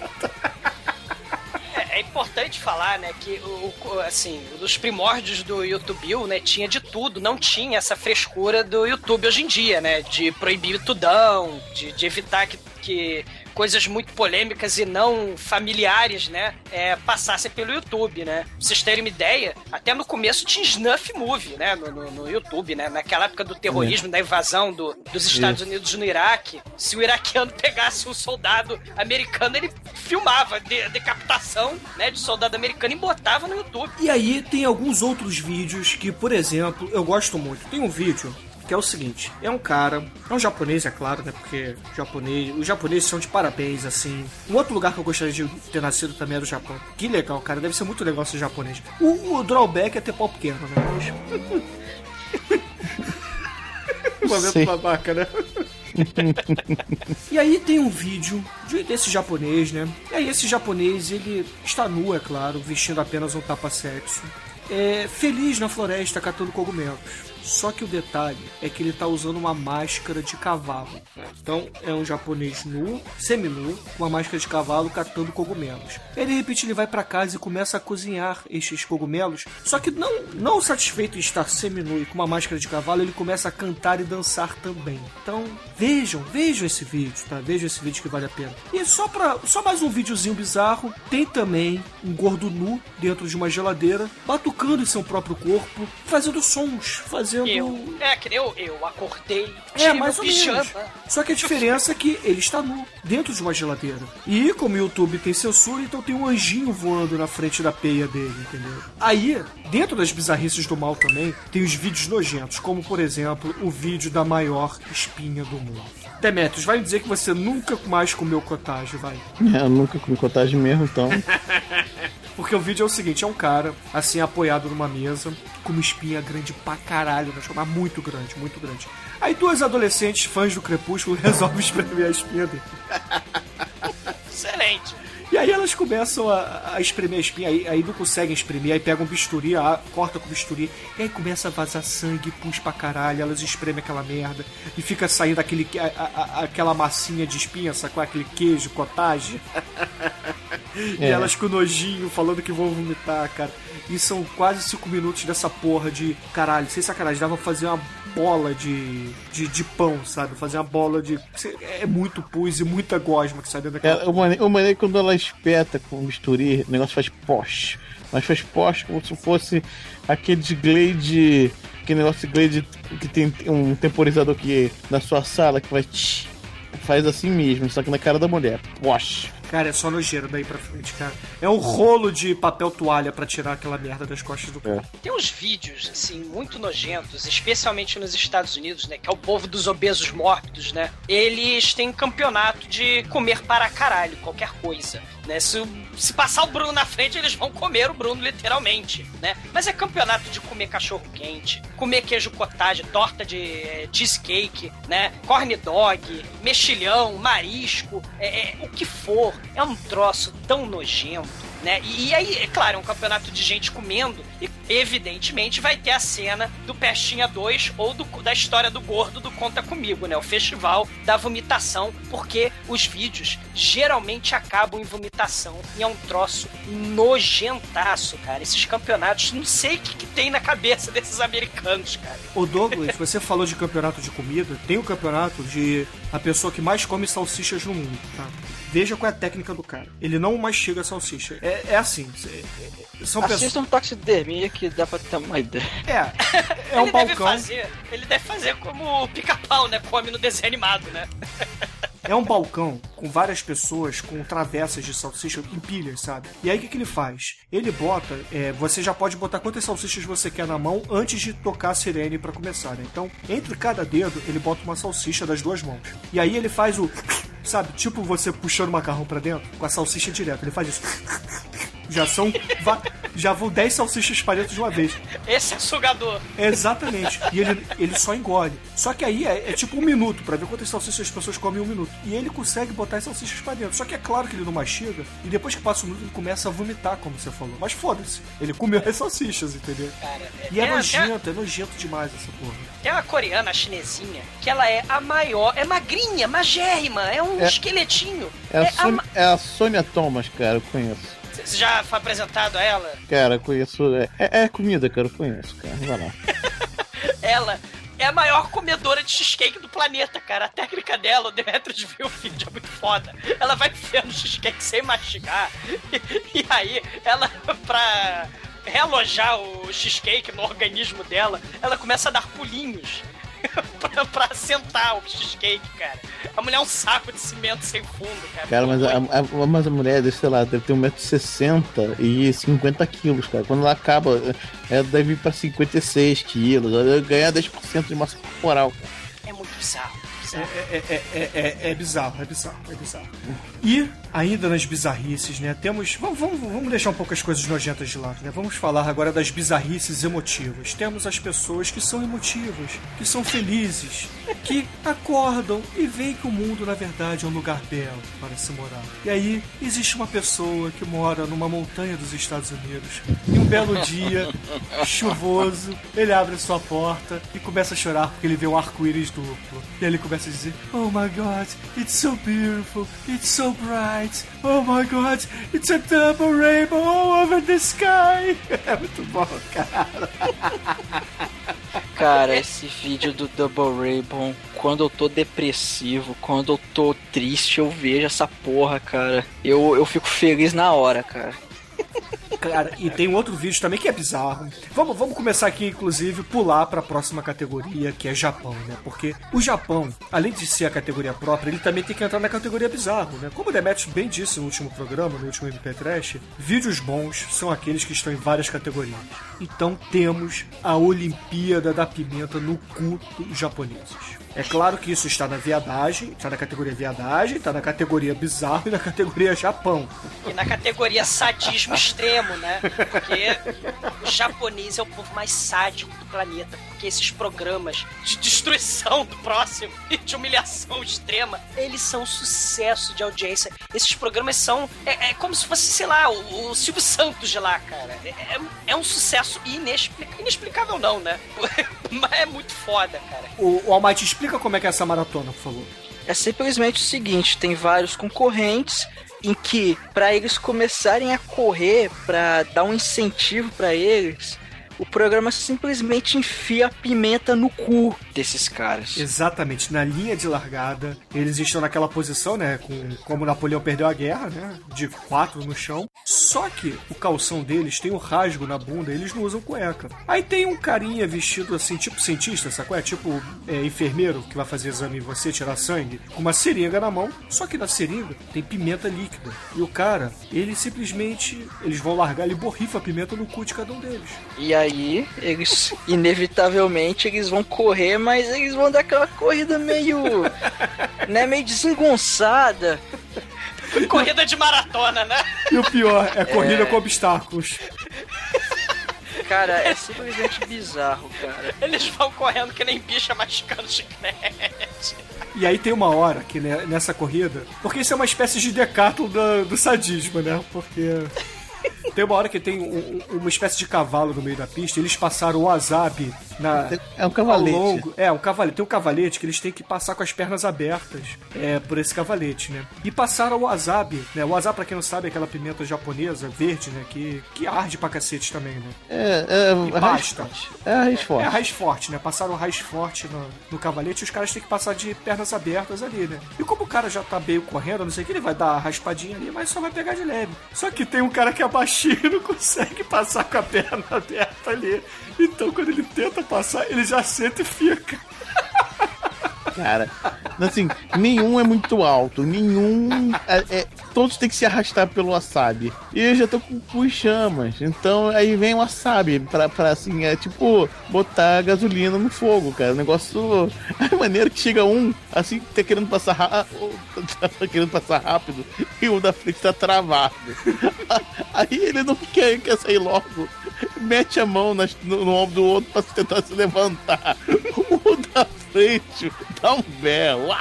É, é importante falar, né, que o, assim, dos primórdios do YouTube, né, tinha de tudo, não tinha essa frescura do YouTube hoje em dia, né, de proibir tudão, de, de evitar que, que coisas muito polêmicas e não familiares, né, é, passassem pelo YouTube, né. Pra vocês terem uma ideia, até no começo tinha Snuff Movie, né, no, no- no YouTube, né, naquela época do terrorismo, da invasão do- dos Estados Unidos no Iraque, se o iraquiano *laughs* pegasse um soldado americano, ele filmava de- a decapitação, né, de soldado americano e botava no YouTube. E aí tem alguns outros vídeos que, por exemplo, eu gosto muito. Tem um vídeo que é o seguinte: é um cara, é um japonês, é claro, né? Porque japonês, os japoneses são de parabéns, assim. Um outro lugar que eu gostaria de ter nascido também é do Japão. Que legal, cara, deve ser muito legal ser japonês. O, o drawback é ter pau pequeno, né? Mas. Momento babaca, né? E aí tem um vídeo de- desse japonês, né? E aí esse japonês, ele está nu, é claro, vestindo apenas um tapa-sexo. É, feliz na floresta catando cogumelos. Só que o detalhe é que ele tá usando uma máscara de cavalo. Então é um japonês nu, semi-nu, com uma máscara de cavalo catando cogumelos. Aí de repente ele vai pra casa e começa a cozinhar estes cogumelos. Só que não, não satisfeito em estar semi-nu e com uma máscara de cavalo, ele começa a cantar e dançar também. Então vejam, vejam esse vídeo, tá? Vejam esse vídeo que vale a pena. E só para só mais um videozinho bizarro, tem também um gordo nu dentro de uma geladeira, batucando em seu próprio corpo, fazendo sons, fazendo Eu, é, que nem eu, eu acordei, é, mais ou pijama. menos. Só que a diferença é que ele está nu, dentro de uma geladeira. E como o YouTube tem censura, então tem um anjinho voando na frente da peia dele, entendeu? Aí, dentro das bizarrices do mal também, tem os vídeos nojentos, como por exemplo, o vídeo da maior espinha do mundo. Demetrius, vai me dizer que você nunca mais comeu cottage, vai. É, eu nunca comi cotagem mesmo, então. *laughs* Porque o vídeo é o seguinte, é um cara, assim, apoiado numa mesa, com uma espinha grande pra caralho, né? mas muito grande, muito grande. Aí duas adolescentes, fãs do Crepúsculo, *laughs* resolvem espremer a espinha dele. Excelente. E aí elas começam a, a espremer a espinha, aí, aí não conseguem espremer, aí pegam um bisturi, a- corta com bisturi, e aí começa a vazar sangue, pus pra caralho, elas espremem aquela merda, e fica saindo aquele, a- aquela massinha de espinha, sacou? Aquele queijo, cottage. *laughs* E É. elas com nojinho, falando que vão vomitar, cara. E são quase cinco minutos dessa porra de. Caralho, sem sacanagem, dava pra fazer uma bola de, de, de pão, sabe? Fazer uma bola de. É muito pus e muita gosma que sai dentro daquela. É, o mane- o maneiro quando ela espeta com o bisturi, o negócio faz posh. Mas faz posh como se fosse aquele de Glade. Aquele negócio de Glade que tem um temporizador que na sua sala que vai. tch, Faz assim mesmo, só que na cara da mulher. Posh. Cara, é só nojeira daí pra frente, cara. É um rolo de papel toalha pra tirar aquela merda das costas do cara. Tem uns vídeos, assim, muito nojentos, especialmente nos Estados Unidos, né? Que é o povo dos obesos mórbidos, né? Eles têm campeonato de comer para caralho, qualquer coisa. Né? Se, se passar o Bruno na frente, eles vão comer o Bruno, literalmente, né? Mas é campeonato de comer cachorro quente, comer queijo cottage, torta de eh, cheesecake, né? Corn dog, mexilhão, marisco, é, é, o que for. É um troço tão nojento, né? E, e aí, é claro, é um campeonato de gente comendo e, evidentemente, vai ter a cena do Pestinha 2 ou do, da história do gordo do Conta Comigo, né? O festival da vomitação, porque os vídeos geralmente acabam em vomitação e é um troço nojentaço, cara. Esses campeonatos, não sei o que, que tem na cabeça desses americanos, cara. Ô Douglas, você falou de campeonato de comida, tem o campeonato de a pessoa que mais come salsichas no mundo, tá? Veja qual é a técnica do cara. Ele não mastiga a salsicha. É, é assim. é- é- são pessoas. Assista um taxidermia que dá pra ter uma ideia. É, *laughs* é um ele deve balcão. fazer, ele deve fazer como o pica-pau, né? Come no desenho animado, né? *laughs* É um balcão com várias pessoas com travessas de salsicha em pilhas, sabe? E aí o que, que ele faz? Ele bota, é, você já pode botar quantas salsichas você quer na mão antes de tocar a sirene pra começar, né? Então, entre cada dedo, ele bota uma salsicha das duas mãos. E aí ele faz o. Sabe, tipo você puxando o macarrão pra dentro com a salsicha direto. Ele faz isso. Já são. Já vão 10 salsichas pra dentro de uma vez. Esse é sugador. Exatamente. E ele, ele só engole. Só que aí é, é tipo um minuto, pra ver quantas salsichas as pessoas comem em um minuto. E ele consegue botar as salsichas pra dentro. Só que é claro que ele não mastiga. E depois que passa um minuto, ele começa a vomitar, como você falou. Mas foda-se. Ele comeu as salsichas, entendeu? Cara, E é tem- nojento, é nojento demais essa porra. Tem uma coreana, a chinesinha, que ela é a maior, é magrinha, magérrima, é um É- esqueletinho. É a, É a Sônia, é a Sônia Thomas, cara, eu conheço. Você já foi apresentado a ela? Cara, conheço. É, é- é comida, cara, eu conheço, cara. Vai lá. *laughs* Ela é a maior comedora de cheesecake do planeta, cara. A técnica dela, o Demetrius viu o vídeo, é muito foda. Ela vai enfiando cheesecake sem mastigar. E, *laughs* e aí, ela, pra realojar o cheesecake no organismo dela, ela começa a dar pulinhos. *laughs* pra, pra assentar o cheesecake, cara. A mulher é um saco de cimento sem fundo, cara. Cara, mas a, a- mas a mulher, sei lá, deve ter 1,60m e 50 quilos, cara. Quando ela acaba, ela deve ir pra 56 quilos. Ela deve ganhar 10% de massa corporal, cara. É muito bizarro. bizarro. É, é, é, é, é bizarro, é bizarro, é bizarro. E, ainda nas bizarrices, né? Temos. Vamos, vamos, vamos deixar um pouco as coisas nojentas de lado, né? Vamos falar agora das bizarrices emotivas. Temos as pessoas que são emotivas, que são felizes, que acordam e veem que o mundo, na verdade, é um lugar belo para se morar. E aí, existe uma pessoa que mora numa montanha dos Estados Unidos. E um belo dia, chuvoso, ele abre sua porta e começa a chorar porque ele vê um arco-íris duplo. E aí ele começa a dizer: Oh my god, it's so beautiful, it's so bright, oh my god, it's a double rainbow all over the sky. *laughs* É muito bom, cara. *laughs* Cara, esse vídeo do Double Rainbow, quando eu tô depressivo, quando eu tô triste, eu vejo essa porra, cara. Eu, eu fico feliz na hora, cara. Cara, e tem um outro vídeo também que é bizarro. Vamos, vamos começar aqui, inclusive, pular pra próxima categoria, que é Japão, né? Porque o Japão, além de ser a categoria própria, ele também tem que entrar na categoria bizarro, né? Como o Demetrius bem disse no último programa, no último MP Trash, vídeos bons são aqueles que estão em várias categorias. Então temos a Olimpíada da Pimenta no cu dos japoneses. É claro que isso está na viadagem, está na categoria viadagem, está na categoria bizarro e na categoria Japão. E na categoria sadismo extremo, né? Porque o japonês é o povo mais sádico do planeta. Porque esses programas de destruição do próximo e de humilhação extrema, eles são um sucesso de audiência. Esses programas são. É, é como se fosse, sei lá, o, o Silvio Santos de lá, cara. É, é- é um sucesso inexplicável. Inexplicável não, né? *laughs* Mas é muito foda, cara. O, o Almighty, explica como é que é essa maratona, por favor. É simplesmente o seguinte, tem vários concorrentes em que para eles começarem a correr, para dar um incentivo para eles, o programa simplesmente enfia a pimenta no cu desses caras. Exatamente, na linha de largada, eles estão naquela posição, né? Com, como Napoleão perdeu a guerra, né? De quatro no chão. Só que o calção deles tem um rasgo na bunda, eles não usam cueca. Aí tem um carinha vestido assim, tipo cientista, sacou? É tipo é, enfermeiro que vai fazer exame em você, tirar sangue, com uma seringa na mão. Só que na seringa tem pimenta líquida. E o cara, ele simplesmente. Eles vão largar, ele borrifa a pimenta no cu de cada um deles. E aí, eles, inevitavelmente, eles vão correr, mas eles vão dar aquela corrida meio. *laughs* né, meio desengonçada. Corrida de maratona, né? E o pior é corrida com obstáculos. Cara, é simplesmente bizarro, cara. Eles vão correndo que nem bicha mascando chiclete. E aí tem uma hora que né, nessa corrida. Porque isso é uma espécie de decátulo do, do sadismo, né? Porque. Tem uma hora que tem um- um- uma espécie de cavalo no meio da pista, eles passaram o wasabi na. É um cavalete. longo- é, um cavalete. Tem um cavalete que eles têm que passar com as pernas abertas é, por esse cavalete, né? E passaram o wasabi, né? O wasabi, pra quem não sabe, é aquela pimenta japonesa, verde, né? Que, que arde pra cacete também, né? É, é, E a raiz basta. É raiz É a forte. raiz forte, né? Passaram o raiz forte no, no cavalete e os caras têm que passar de pernas abertas ali, né? E como o cara já tá meio correndo, não sei o que, ele vai dar a raspadinha ali, mas só vai pegar de leve. Só que tem um cara que é e não consegue passar com a perna aberta ali. Então quando ele tenta passar, ele já senta e fica. Cara, assim, nenhum é muito alto, nenhum. É, é- todos têm que se arrastar pelo wasabi. E eu já tô com o chamas. Então aí vem o wasabi pra, pra assim, é tipo botar gasolina no fogo, cara. O negócio. *laughs* É maneiro que chega um, assim, tá querendo passar rápido. Tá querendo passar rápido e o da frente tá travado. *laughs* Aí ele não quer, quer sair logo. Mete a mão nas- no, no ombro do outro pra tentar se levantar. *laughs* O da frente dá *laughs* um belo.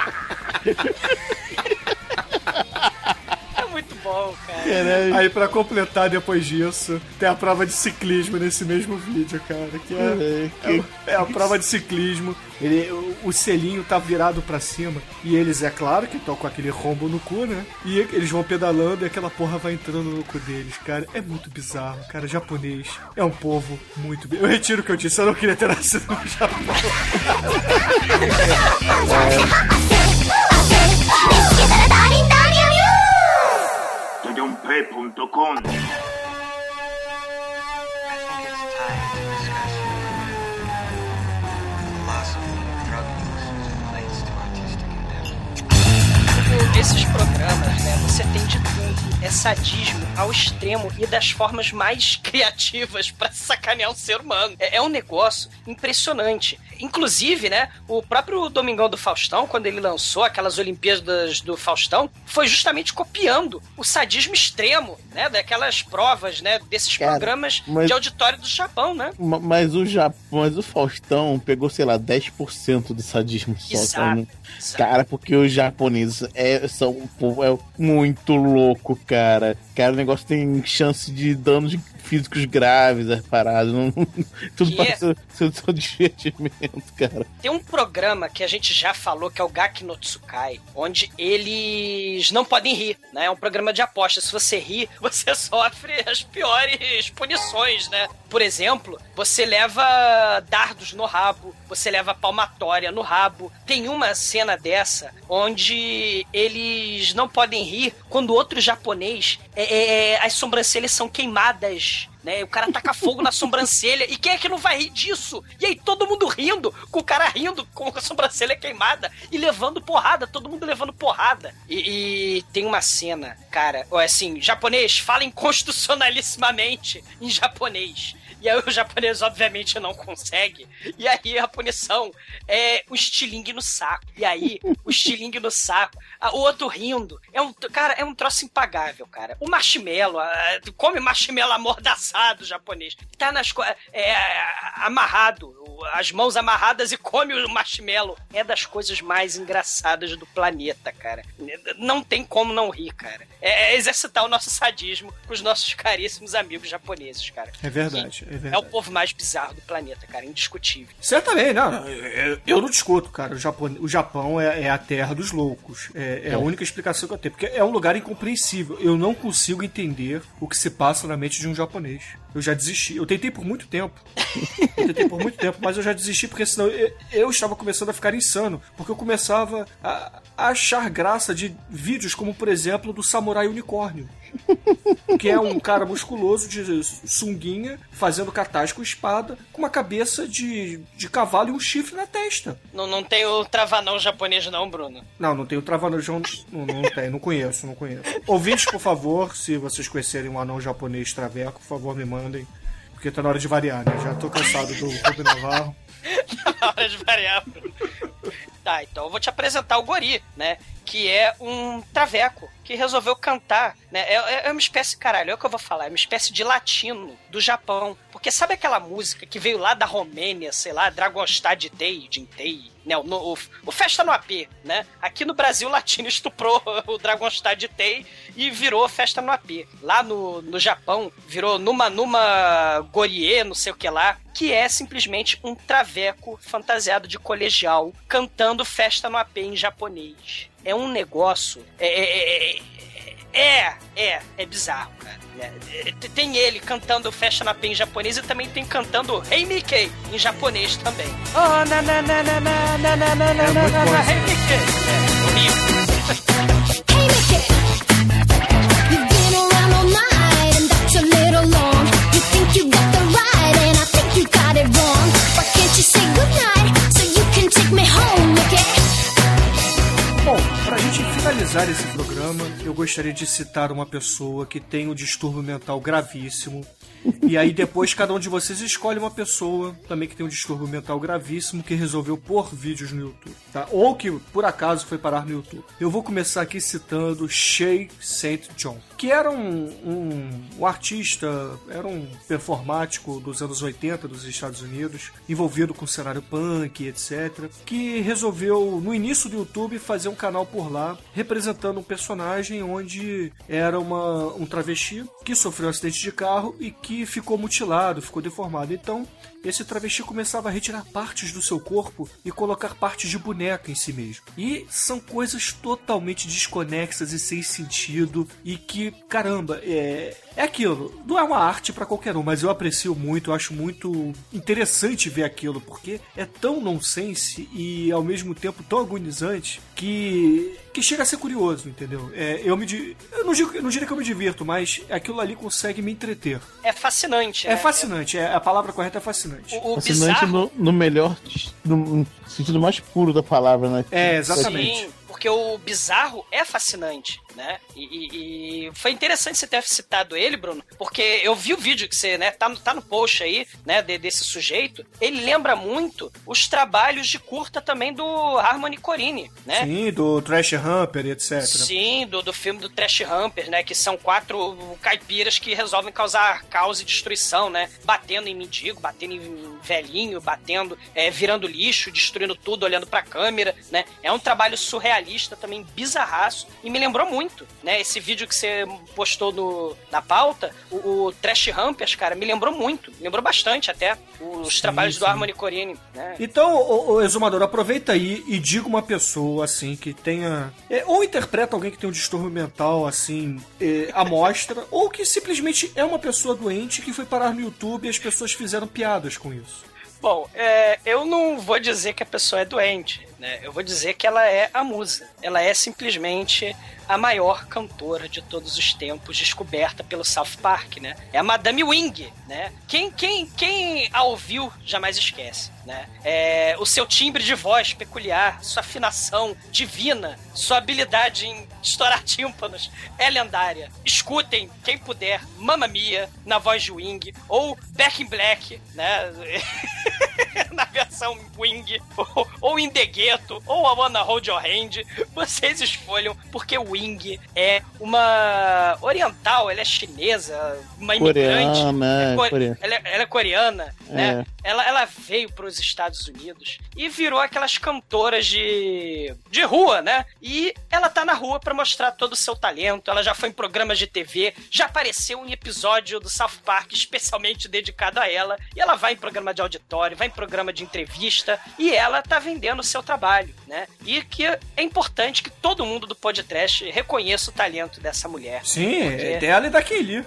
É muito bom, cara. Caralho. *laughs* Aí pra completar depois disso, tem a prova de ciclismo nesse mesmo vídeo, cara. Que é, é, é a prova de ciclismo. Ele, o, o selinho tá virado pra cima. E eles, é claro, que estão com aquele rombo no cu, né? E eles vão pedalando e aquela porra vai entrando no cu deles, cara. É muito bizarro, cara. Japonês é um povo muito. Eu retiro o que eu disse, eu não queria ter nascido no Japão. *laughs* *laughs* Tudumpe.com Esses programas, né, você tem de tudo. É sadismo ao extremo e das formas mais criativas pra sacanear um ser humano. É, é um negócio impressionante. Inclusive, né, o próprio Domingão do Faustão, quando ele lançou aquelas Olimpíadas do Faustão, foi justamente copiando o sadismo extremo, né, daquelas provas, né, desses Cara, programas mas- de auditório do Japão, né? Ma- Mas o Japão, mas o Faustão pegou, sei lá, 10% do sadismo só. Exato, cara. exato. Cara, porque os japoneses é, são um povo é muito louco, cara. Cara, o negócio tem chance de danos físicos graves, as paradas. Não, tudo E parece ser, ser só divertimento, cara. Tem um programa que a gente já falou, que é o Gaki no Tsukai, onde eles não podem rir, né? É um programa de aposta. Se você rir, *laughs* você sofre as piores punições, né? Por exemplo, você leva dardos no rabo, você leva palmatória no rabo. Tem uma cena dessa onde eles não podem rir quando outro japonês, é, é, as sobrancelhas são queimadas né? O cara taca fogo na sobrancelha. E quem é que não vai rir disso? E aí todo mundo rindo, com o cara rindo, com a sobrancelha queimada e levando porrada, todo mundo levando porrada. E, e tem uma cena, cara, assim, japonês, falem constitucionalissimamente em japonês. E aí o japonês, obviamente, não consegue. E aí a punição é o estilingue no saco. E aí, o estilingue no saco, a- o outro rindo. É um, cara, é um troço impagável, cara. O marshmallow, a- come marshmallow amordaçado japonês. Tá nas co- é, amarrado, as mãos amarradas e come o marshmallow. É das coisas mais engraçadas do planeta, cara. Não tem como não rir, cara. É, é exercitar o nosso sadismo com os nossos caríssimos amigos japoneses, cara. É verdade, é É o povo mais bizarro do planeta, cara. Indiscutível. Certamente, não. Eu, eu não discuto, cara. O Japão, o Japão é, é a terra dos loucos. É, é a única explicação que eu tenho. Porque é um lugar incompreensível. Eu não consigo entender o que se passa na mente de um japonês. Eu já desisti. Eu tentei por muito tempo. Eu tentei por muito tempo, mas eu já desisti porque senão eu, eu estava começando a ficar insano. Porque eu começava a, a achar graça de vídeos como, por exemplo, do Samurai Unicórnio. Que é um cara musculoso de sunguinha, fazendo catais com espada, com uma cabeça de, de cavalo e um chifre na testa. Não, não tem o travanão japonês, não, Bruno. Não, não tem o travanão, não, não tem, não conheço, não conheço. Ouvintes, por favor, se vocês conhecerem um anão japonês traveco, por favor, me mandem. Porque tá na hora de variar, né? Já tô cansado do Rubem Navarro. Na hora de variar. Tá, então eu vou te apresentar o Gori, né? Que é um traveco que resolveu cantar, né? É, é uma espécie, caralho, é o que eu vou falar, é uma espécie de latino do Japão. Porque sabe aquela música que veio lá da Romênia, sei lá, Dragonstad Day, Jintei, né? O, o, o Festa no AP, né? Aqui no Brasil, o latino estuprou *laughs* o Dragonstad Day e virou Festa no AP. Lá no, no Japão, virou Numa Numa Gorie, não sei o que lá, que é simplesmente um traveco fantasiado de colegial cantando Festa no AP em japonês. É um negócio. É, é, é, é, é, é bizarro, cara. né? Tem ele cantando Festa na P em japonês e também tem cantando Hey Mickey em japonês também. Oh, na na na na na na na na na na na na Hey Mickey. É. Hey Mickey, you've been around all night and that's a little long. You think you got the right and I think you got it wrong. Why can't you say goodnight so you can take me home, finalizar esse programa, eu gostaria de citar uma pessoa que tem um distúrbio mental gravíssimo. E aí depois cada um de vocês escolhe uma pessoa também que tem um distúrbio mental gravíssimo que resolveu pôr vídeos no YouTube, tá? Ou que por acaso foi parar no YouTube. Eu vou começar aqui citando Shay St. John, que era um, um, um artista, era um performático dos anos 80 dos Estados Unidos, envolvido com o cenário punk, etc, que resolveu no início do YouTube fazer um canal por lá representando um personagem onde era uma, um travesti que sofreu um acidente de carro e que ficou mutilado, ficou deformado. Então, esse travesti começava a retirar partes do seu corpo e colocar partes de boneca em si mesmo. E são coisas totalmente desconexas e sem sentido e que, caramba, é, é aquilo. Não é uma arte pra qualquer um, mas eu aprecio muito, eu acho muito interessante ver aquilo, porque é tão nonsense e ao mesmo tempo tão agonizante que que chega a ser curioso, entendeu? É, eu me eu não, digo, eu não diria que eu me divirto, mas aquilo ali consegue me entreter. É fascinante, É né? fascinante, é, a palavra correta é fascinante. O, o Fascinante bizarro... no, no melhor, no sentido mais puro da palavra, né? É, exatamente. Sim, porque o bizarro é fascinante, né? E, e- e foi interessante você ter citado ele, Bruno, porque eu vi o vídeo que você, né, tá, no- tá no post aí, né, de- desse sujeito. Ele lembra muito os trabalhos de curta também do Harmony Corine, né? Sim, do Trash Hamper, etc. Sim, do, do filme do Trash Hamper, né? Que são quatro caipiras que resolvem causar caos e destruição, né? Batendo em mendigo, batendo em velhinho, batendo, é, virando lixo, destruindo tudo, olhando pra câmera, né? É um trabalho surrealista também, bizarraço, e me lembrou muito, né? Esse vídeo que você postou no, na pauta, o, o Trash Hampers, cara, me lembrou muito, me lembrou bastante até os trabalhos do sim. Harmony Corine, né? Então, ô, ô, Exumador, aproveita aí e diga uma pessoa, assim, que tenha. é, ou interpreta alguém que tem um distúrbio mental, assim, é, à mostra, *laughs* ou que simplesmente é uma pessoa doente que foi parar no YouTube e as pessoas fizeram piadas com isso. Bom, é, eu não vou dizer que a pessoa é doente, né? Eu vou dizer que ela é a musa. Ela é simplesmente a maior cantora de todos os tempos, descoberta pelo South Park, né? É a Madame Wing, né? Quem, quem, quem a ouviu jamais esquece, né? É, o seu timbre de voz peculiar, sua afinação divina, sua habilidade em estourar *laughs* tímpanos é lendária. Escutem, quem puder, Mamma Mia na voz de Wing ou Back in Black, né? *laughs* na versão Wing, ou, ou In The Ghetto, ou a Wanna Hold Your Hand, vocês escolham, porque Wing é uma oriental, ela é chinesa, uma imigrante. Coreana, é coreana. Ela, é, ela é coreana, É. né? Ela, ela veio para os Estados Unidos e virou aquelas cantoras de, de rua, né? E ela tá na rua para mostrar todo o seu talento. Ela já foi em programas de TV, já apareceu em episódio do South Park especialmente dedicado a ela. E ela vai em programa de auditório, vai em programa de entrevista e ela tá vendendo o seu trabalho, né? E que é importante que todo mundo do podcast reconheça o talento dessa mulher. Sim, Porque- é dela e daquele.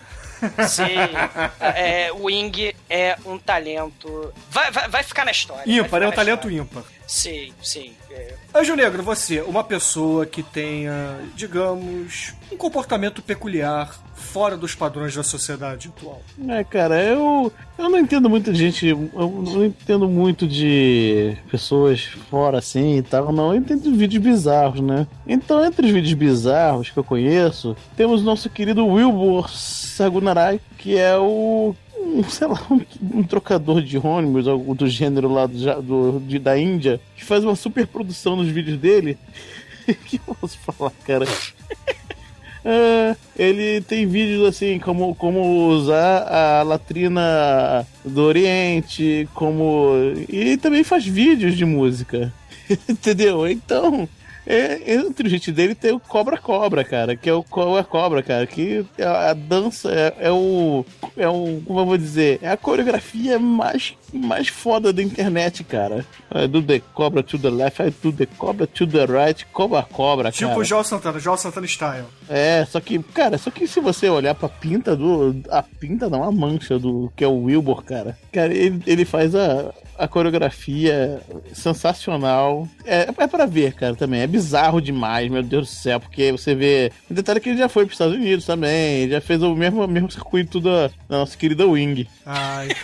Sim, é, o Wing é um talento. Vai, vai, vai ficar na história. Ímpar, é um talento história. ímpar. Sim, sim. Anjo Negro, você, uma pessoa que tenha, digamos, um comportamento peculiar fora dos padrões da sociedade atual. É, cara, eu, eu não entendo muito de gente. Eu não entendo muito de pessoas fora assim e tal, não. Eu entendo de vídeos bizarros, né? Então, entre os vídeos bizarros que eu conheço, temos nosso querido Wilbur Sagunarai, que é o. um, sei lá, um, um trocador de ônibus, algo do gênero lá do, do- de- da Índia, que faz uma super produção nos vídeos dele. *laughs* que eu posso falar, cara? *laughs* É, ele tem vídeos assim, como, como usar a latrina do Oriente, como. E também faz vídeos de música. *laughs* Entendeu? Então. É, entre o gente dele tem o Cobra Cobra, cara, que é o Cobra Cobra, cara, que a, a dança é, é o. É o. Como eu vou dizer? É a coreografia mais, mais foda da internet, cara. É do The Cobra to the left, I do the Cobra to the right, Cobra Cobra, Tipo cara. o Joel Santana, Joel Santana Style. É, só que, cara, só que se você olhar pra pinta do. A pinta não, a mancha do. que é o Wilbur, cara. Cara, ele, ele faz a, a coreografia sensacional. É, é pra ver, cara, também. É bizarro demais, meu Deus do céu, porque você vê. O detalhe é que ele já foi pros Estados Unidos também, já fez o mesmo, mesmo circuito da, da nossa querida Wing. Ai. *laughs*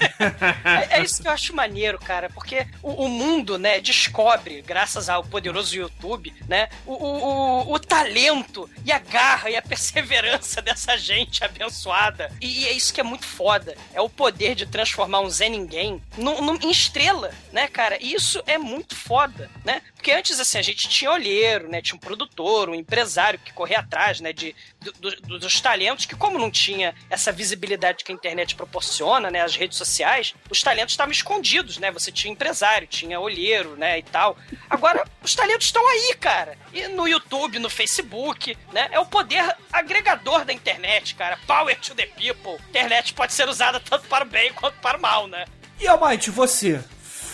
É, é isso que eu acho maneiro, cara, porque o, o mundo, né, descobre, graças ao poderoso YouTube, né, o, o, o- o talento e a garra e a perseverança dessa gente abençoada. E, é isso que é muito foda. É o poder de transformar um Zé Ninguém num- num- em estrela, né, cara? Isso é muito foda, né? Porque antes, assim, a gente tinha olheiro, né? Tinha um produtor, um empresário que corria atrás, né? De, do- do- dos talentos, que como não tinha essa visibilidade que a internet proporciona, né? As redes sociais, os talentos estavam escondidos, né? Você tinha empresário, tinha olheiro, né? E tal. Agora, os talentos estão aí, cara. E no YouTube, no Facebook, né? É o poder agregador da internet, cara. Power to the people. Internet pode ser usada tanto para o bem quanto para o mal, né? E Almighty, você?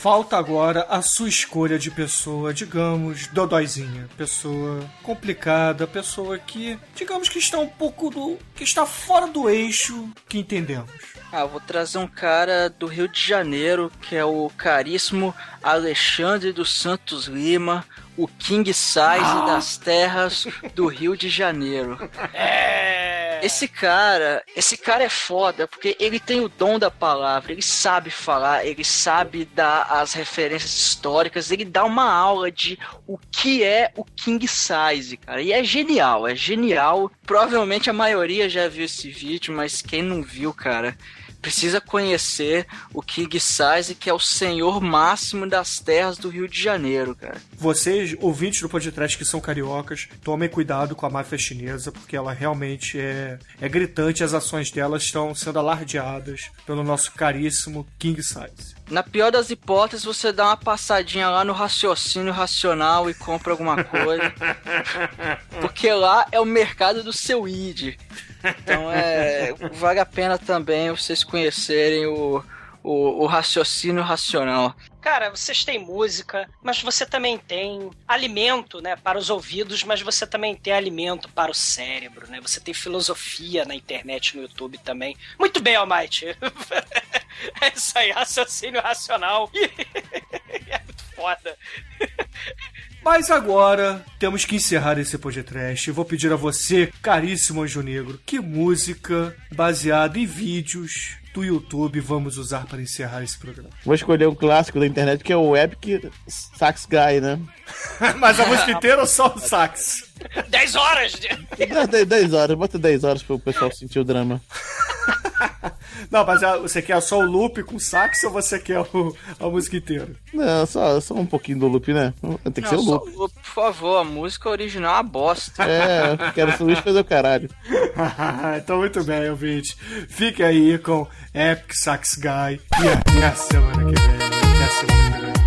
Falta agora a sua escolha de pessoa, digamos, dodóizinha. Pessoa complicada, pessoa que, digamos que está um pouco do. que está fora do eixo que entendemos. Ah, vou trazer um cara do Rio de Janeiro, que é o caríssimo Alexandre dos Santos Lima, o King Size das terras do Rio de Janeiro. É. Esse cara, esse cara é foda, porque ele tem o dom da palavra, ele sabe falar, ele sabe dar as referências históricas, ele dá uma aula de o que é o King Size, cara. E é genial, é genial. Provavelmente a maioria já viu esse vídeo, mas quem não viu, cara, precisa conhecer o King Size, que é o senhor máximo das terras do Rio de Janeiro, cara. Vocês, ouvintes do podcast que são cariocas, tomem cuidado com a máfia chinesa, porque ela realmente é, é gritante. As ações dela estão sendo alardeadas pelo nosso caríssimo King Size. Na pior das hipóteses, você dá uma passadinha lá no raciocínio racional e compra alguma coisa. *laughs* Porque lá é o mercado do seu id. Então é. Vale a pena também vocês conhecerem o, o, o raciocínio racional. Cara, vocês têm música, mas você também tem alimento, né, para os ouvidos, mas você também tem alimento para o cérebro, né? Você tem filosofia na internet, no YouTube também. Muito bem, Almighty. *laughs* é isso aí, raciocínio racional. *laughs* é muito foda. Mas agora temos que encerrar esse podcast. Vou pedir a você, caríssimo Anjo Negro, que música baseada em vídeos do YouTube vamos usar para encerrar esse programa. Vou escolher um clássico da internet que é o Epic Sax Guy, né? *laughs* Mas a música inteira ou só o sax? *laughs* 10 horas! De... Dá 10 10 horas, bota 10 horas pro pessoal sentir o drama. *laughs* Não, mas a- você quer só o loop com sax ou você quer o- a música inteira? Não, só, só um pouquinho do loop, né? Tem que ser Não, o só loop. o loop, por favor, a música original é uma bosta. É, quero o Luiz fazer o caralho. *laughs* então, muito bem, ouvinte. Fique aí com Epic Sax Guy e até a semana que vem. Até a semana que vem.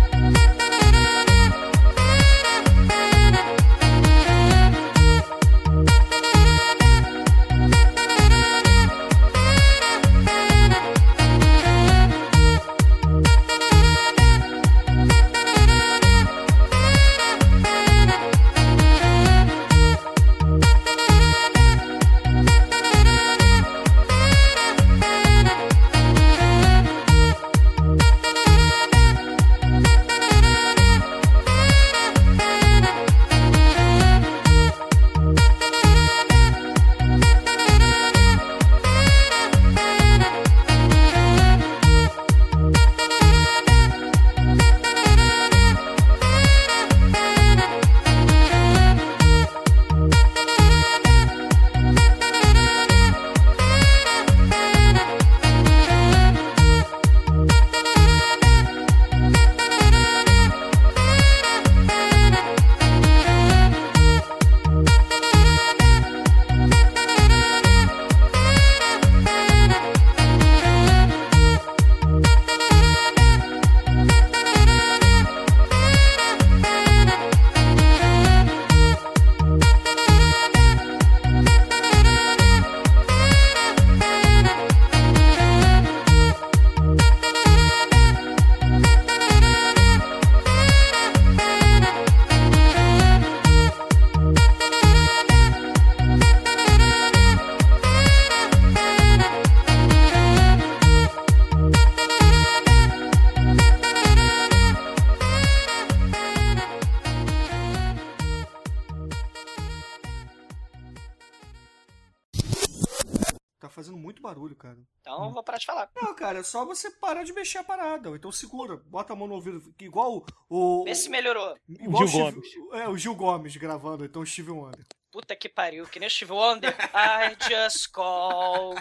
Parar de falar. Não, cara, é só você parar de mexer a parada. Ou então segura, bota a mão no ouvido. Igual o. Vê se melhorou. Igual Gil o Steve- É, o Gil Gomes gravando, então o Steve Wonder. Puta que pariu, que nem o Steve Wonder. I just call.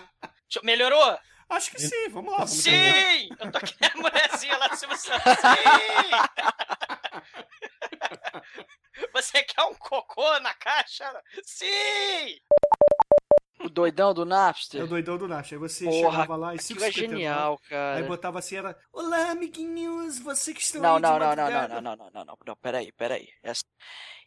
Melhorou? Acho que sim, vamos lá. Vamos Sim! Eu tô aqui a mulherzinha lá do Silvio Santos. Sim! Você quer um cocô na caixa? Sim! O doidão do É Napster. o doidão do Nash. Aí você Porra, chegava lá e Aquilo é genial, cara. Aí botava assim, era Olá, amiguinhos, você que estão Não, aí não, não, não, não, madrugada." não, não, não, não, não, não, peraí, peraí. Essa...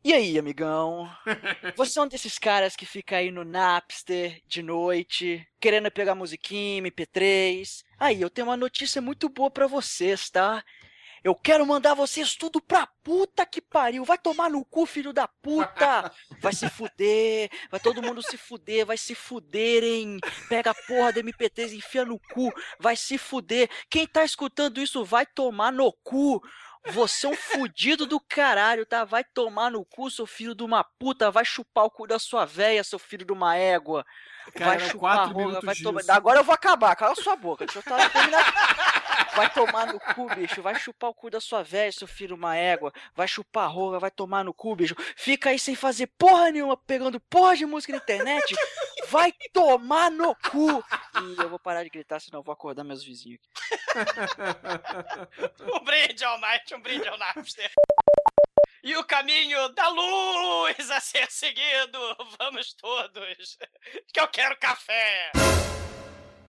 E aí, amigão? *laughs* Você é um desses caras que fica aí no Napster de noite, querendo pegar musiquinha, MP3. Aí, eu tenho uma notícia muito boa pra vocês, tá? Eu quero mandar vocês tudo pra puta que pariu. Vai tomar no cu, filho da puta. Vai se fuder. Vai todo mundo se fuder. Vai se fuderem. Pega a porra do MP3 e enfia no cu. Vai se fuder. Quem tá escutando isso vai tomar no cu. Você é um fudido do caralho, tá? Vai tomar no cu, seu filho de uma puta. Vai chupar o cu da sua véia, seu filho de uma égua. Cara, vai chupar a rola, vai tomar. Agora eu vou acabar, cala sua boca. Deixa eu tá- terminar. Vai tomar no cu, bicho. Vai chupar o cu da sua véia, seu filho uma égua. Vai chupar a vai tomar no cu, bicho. Fica aí sem fazer porra nenhuma, pegando porra de música na internet. Vai tomar no cu. E eu vou parar de gritar, senão eu vou acordar meus vizinhos. *laughs* Um brinde ao Might, um brinde ao Napster. E o caminho da luz a ser seguido, vamos todos, que eu quero café.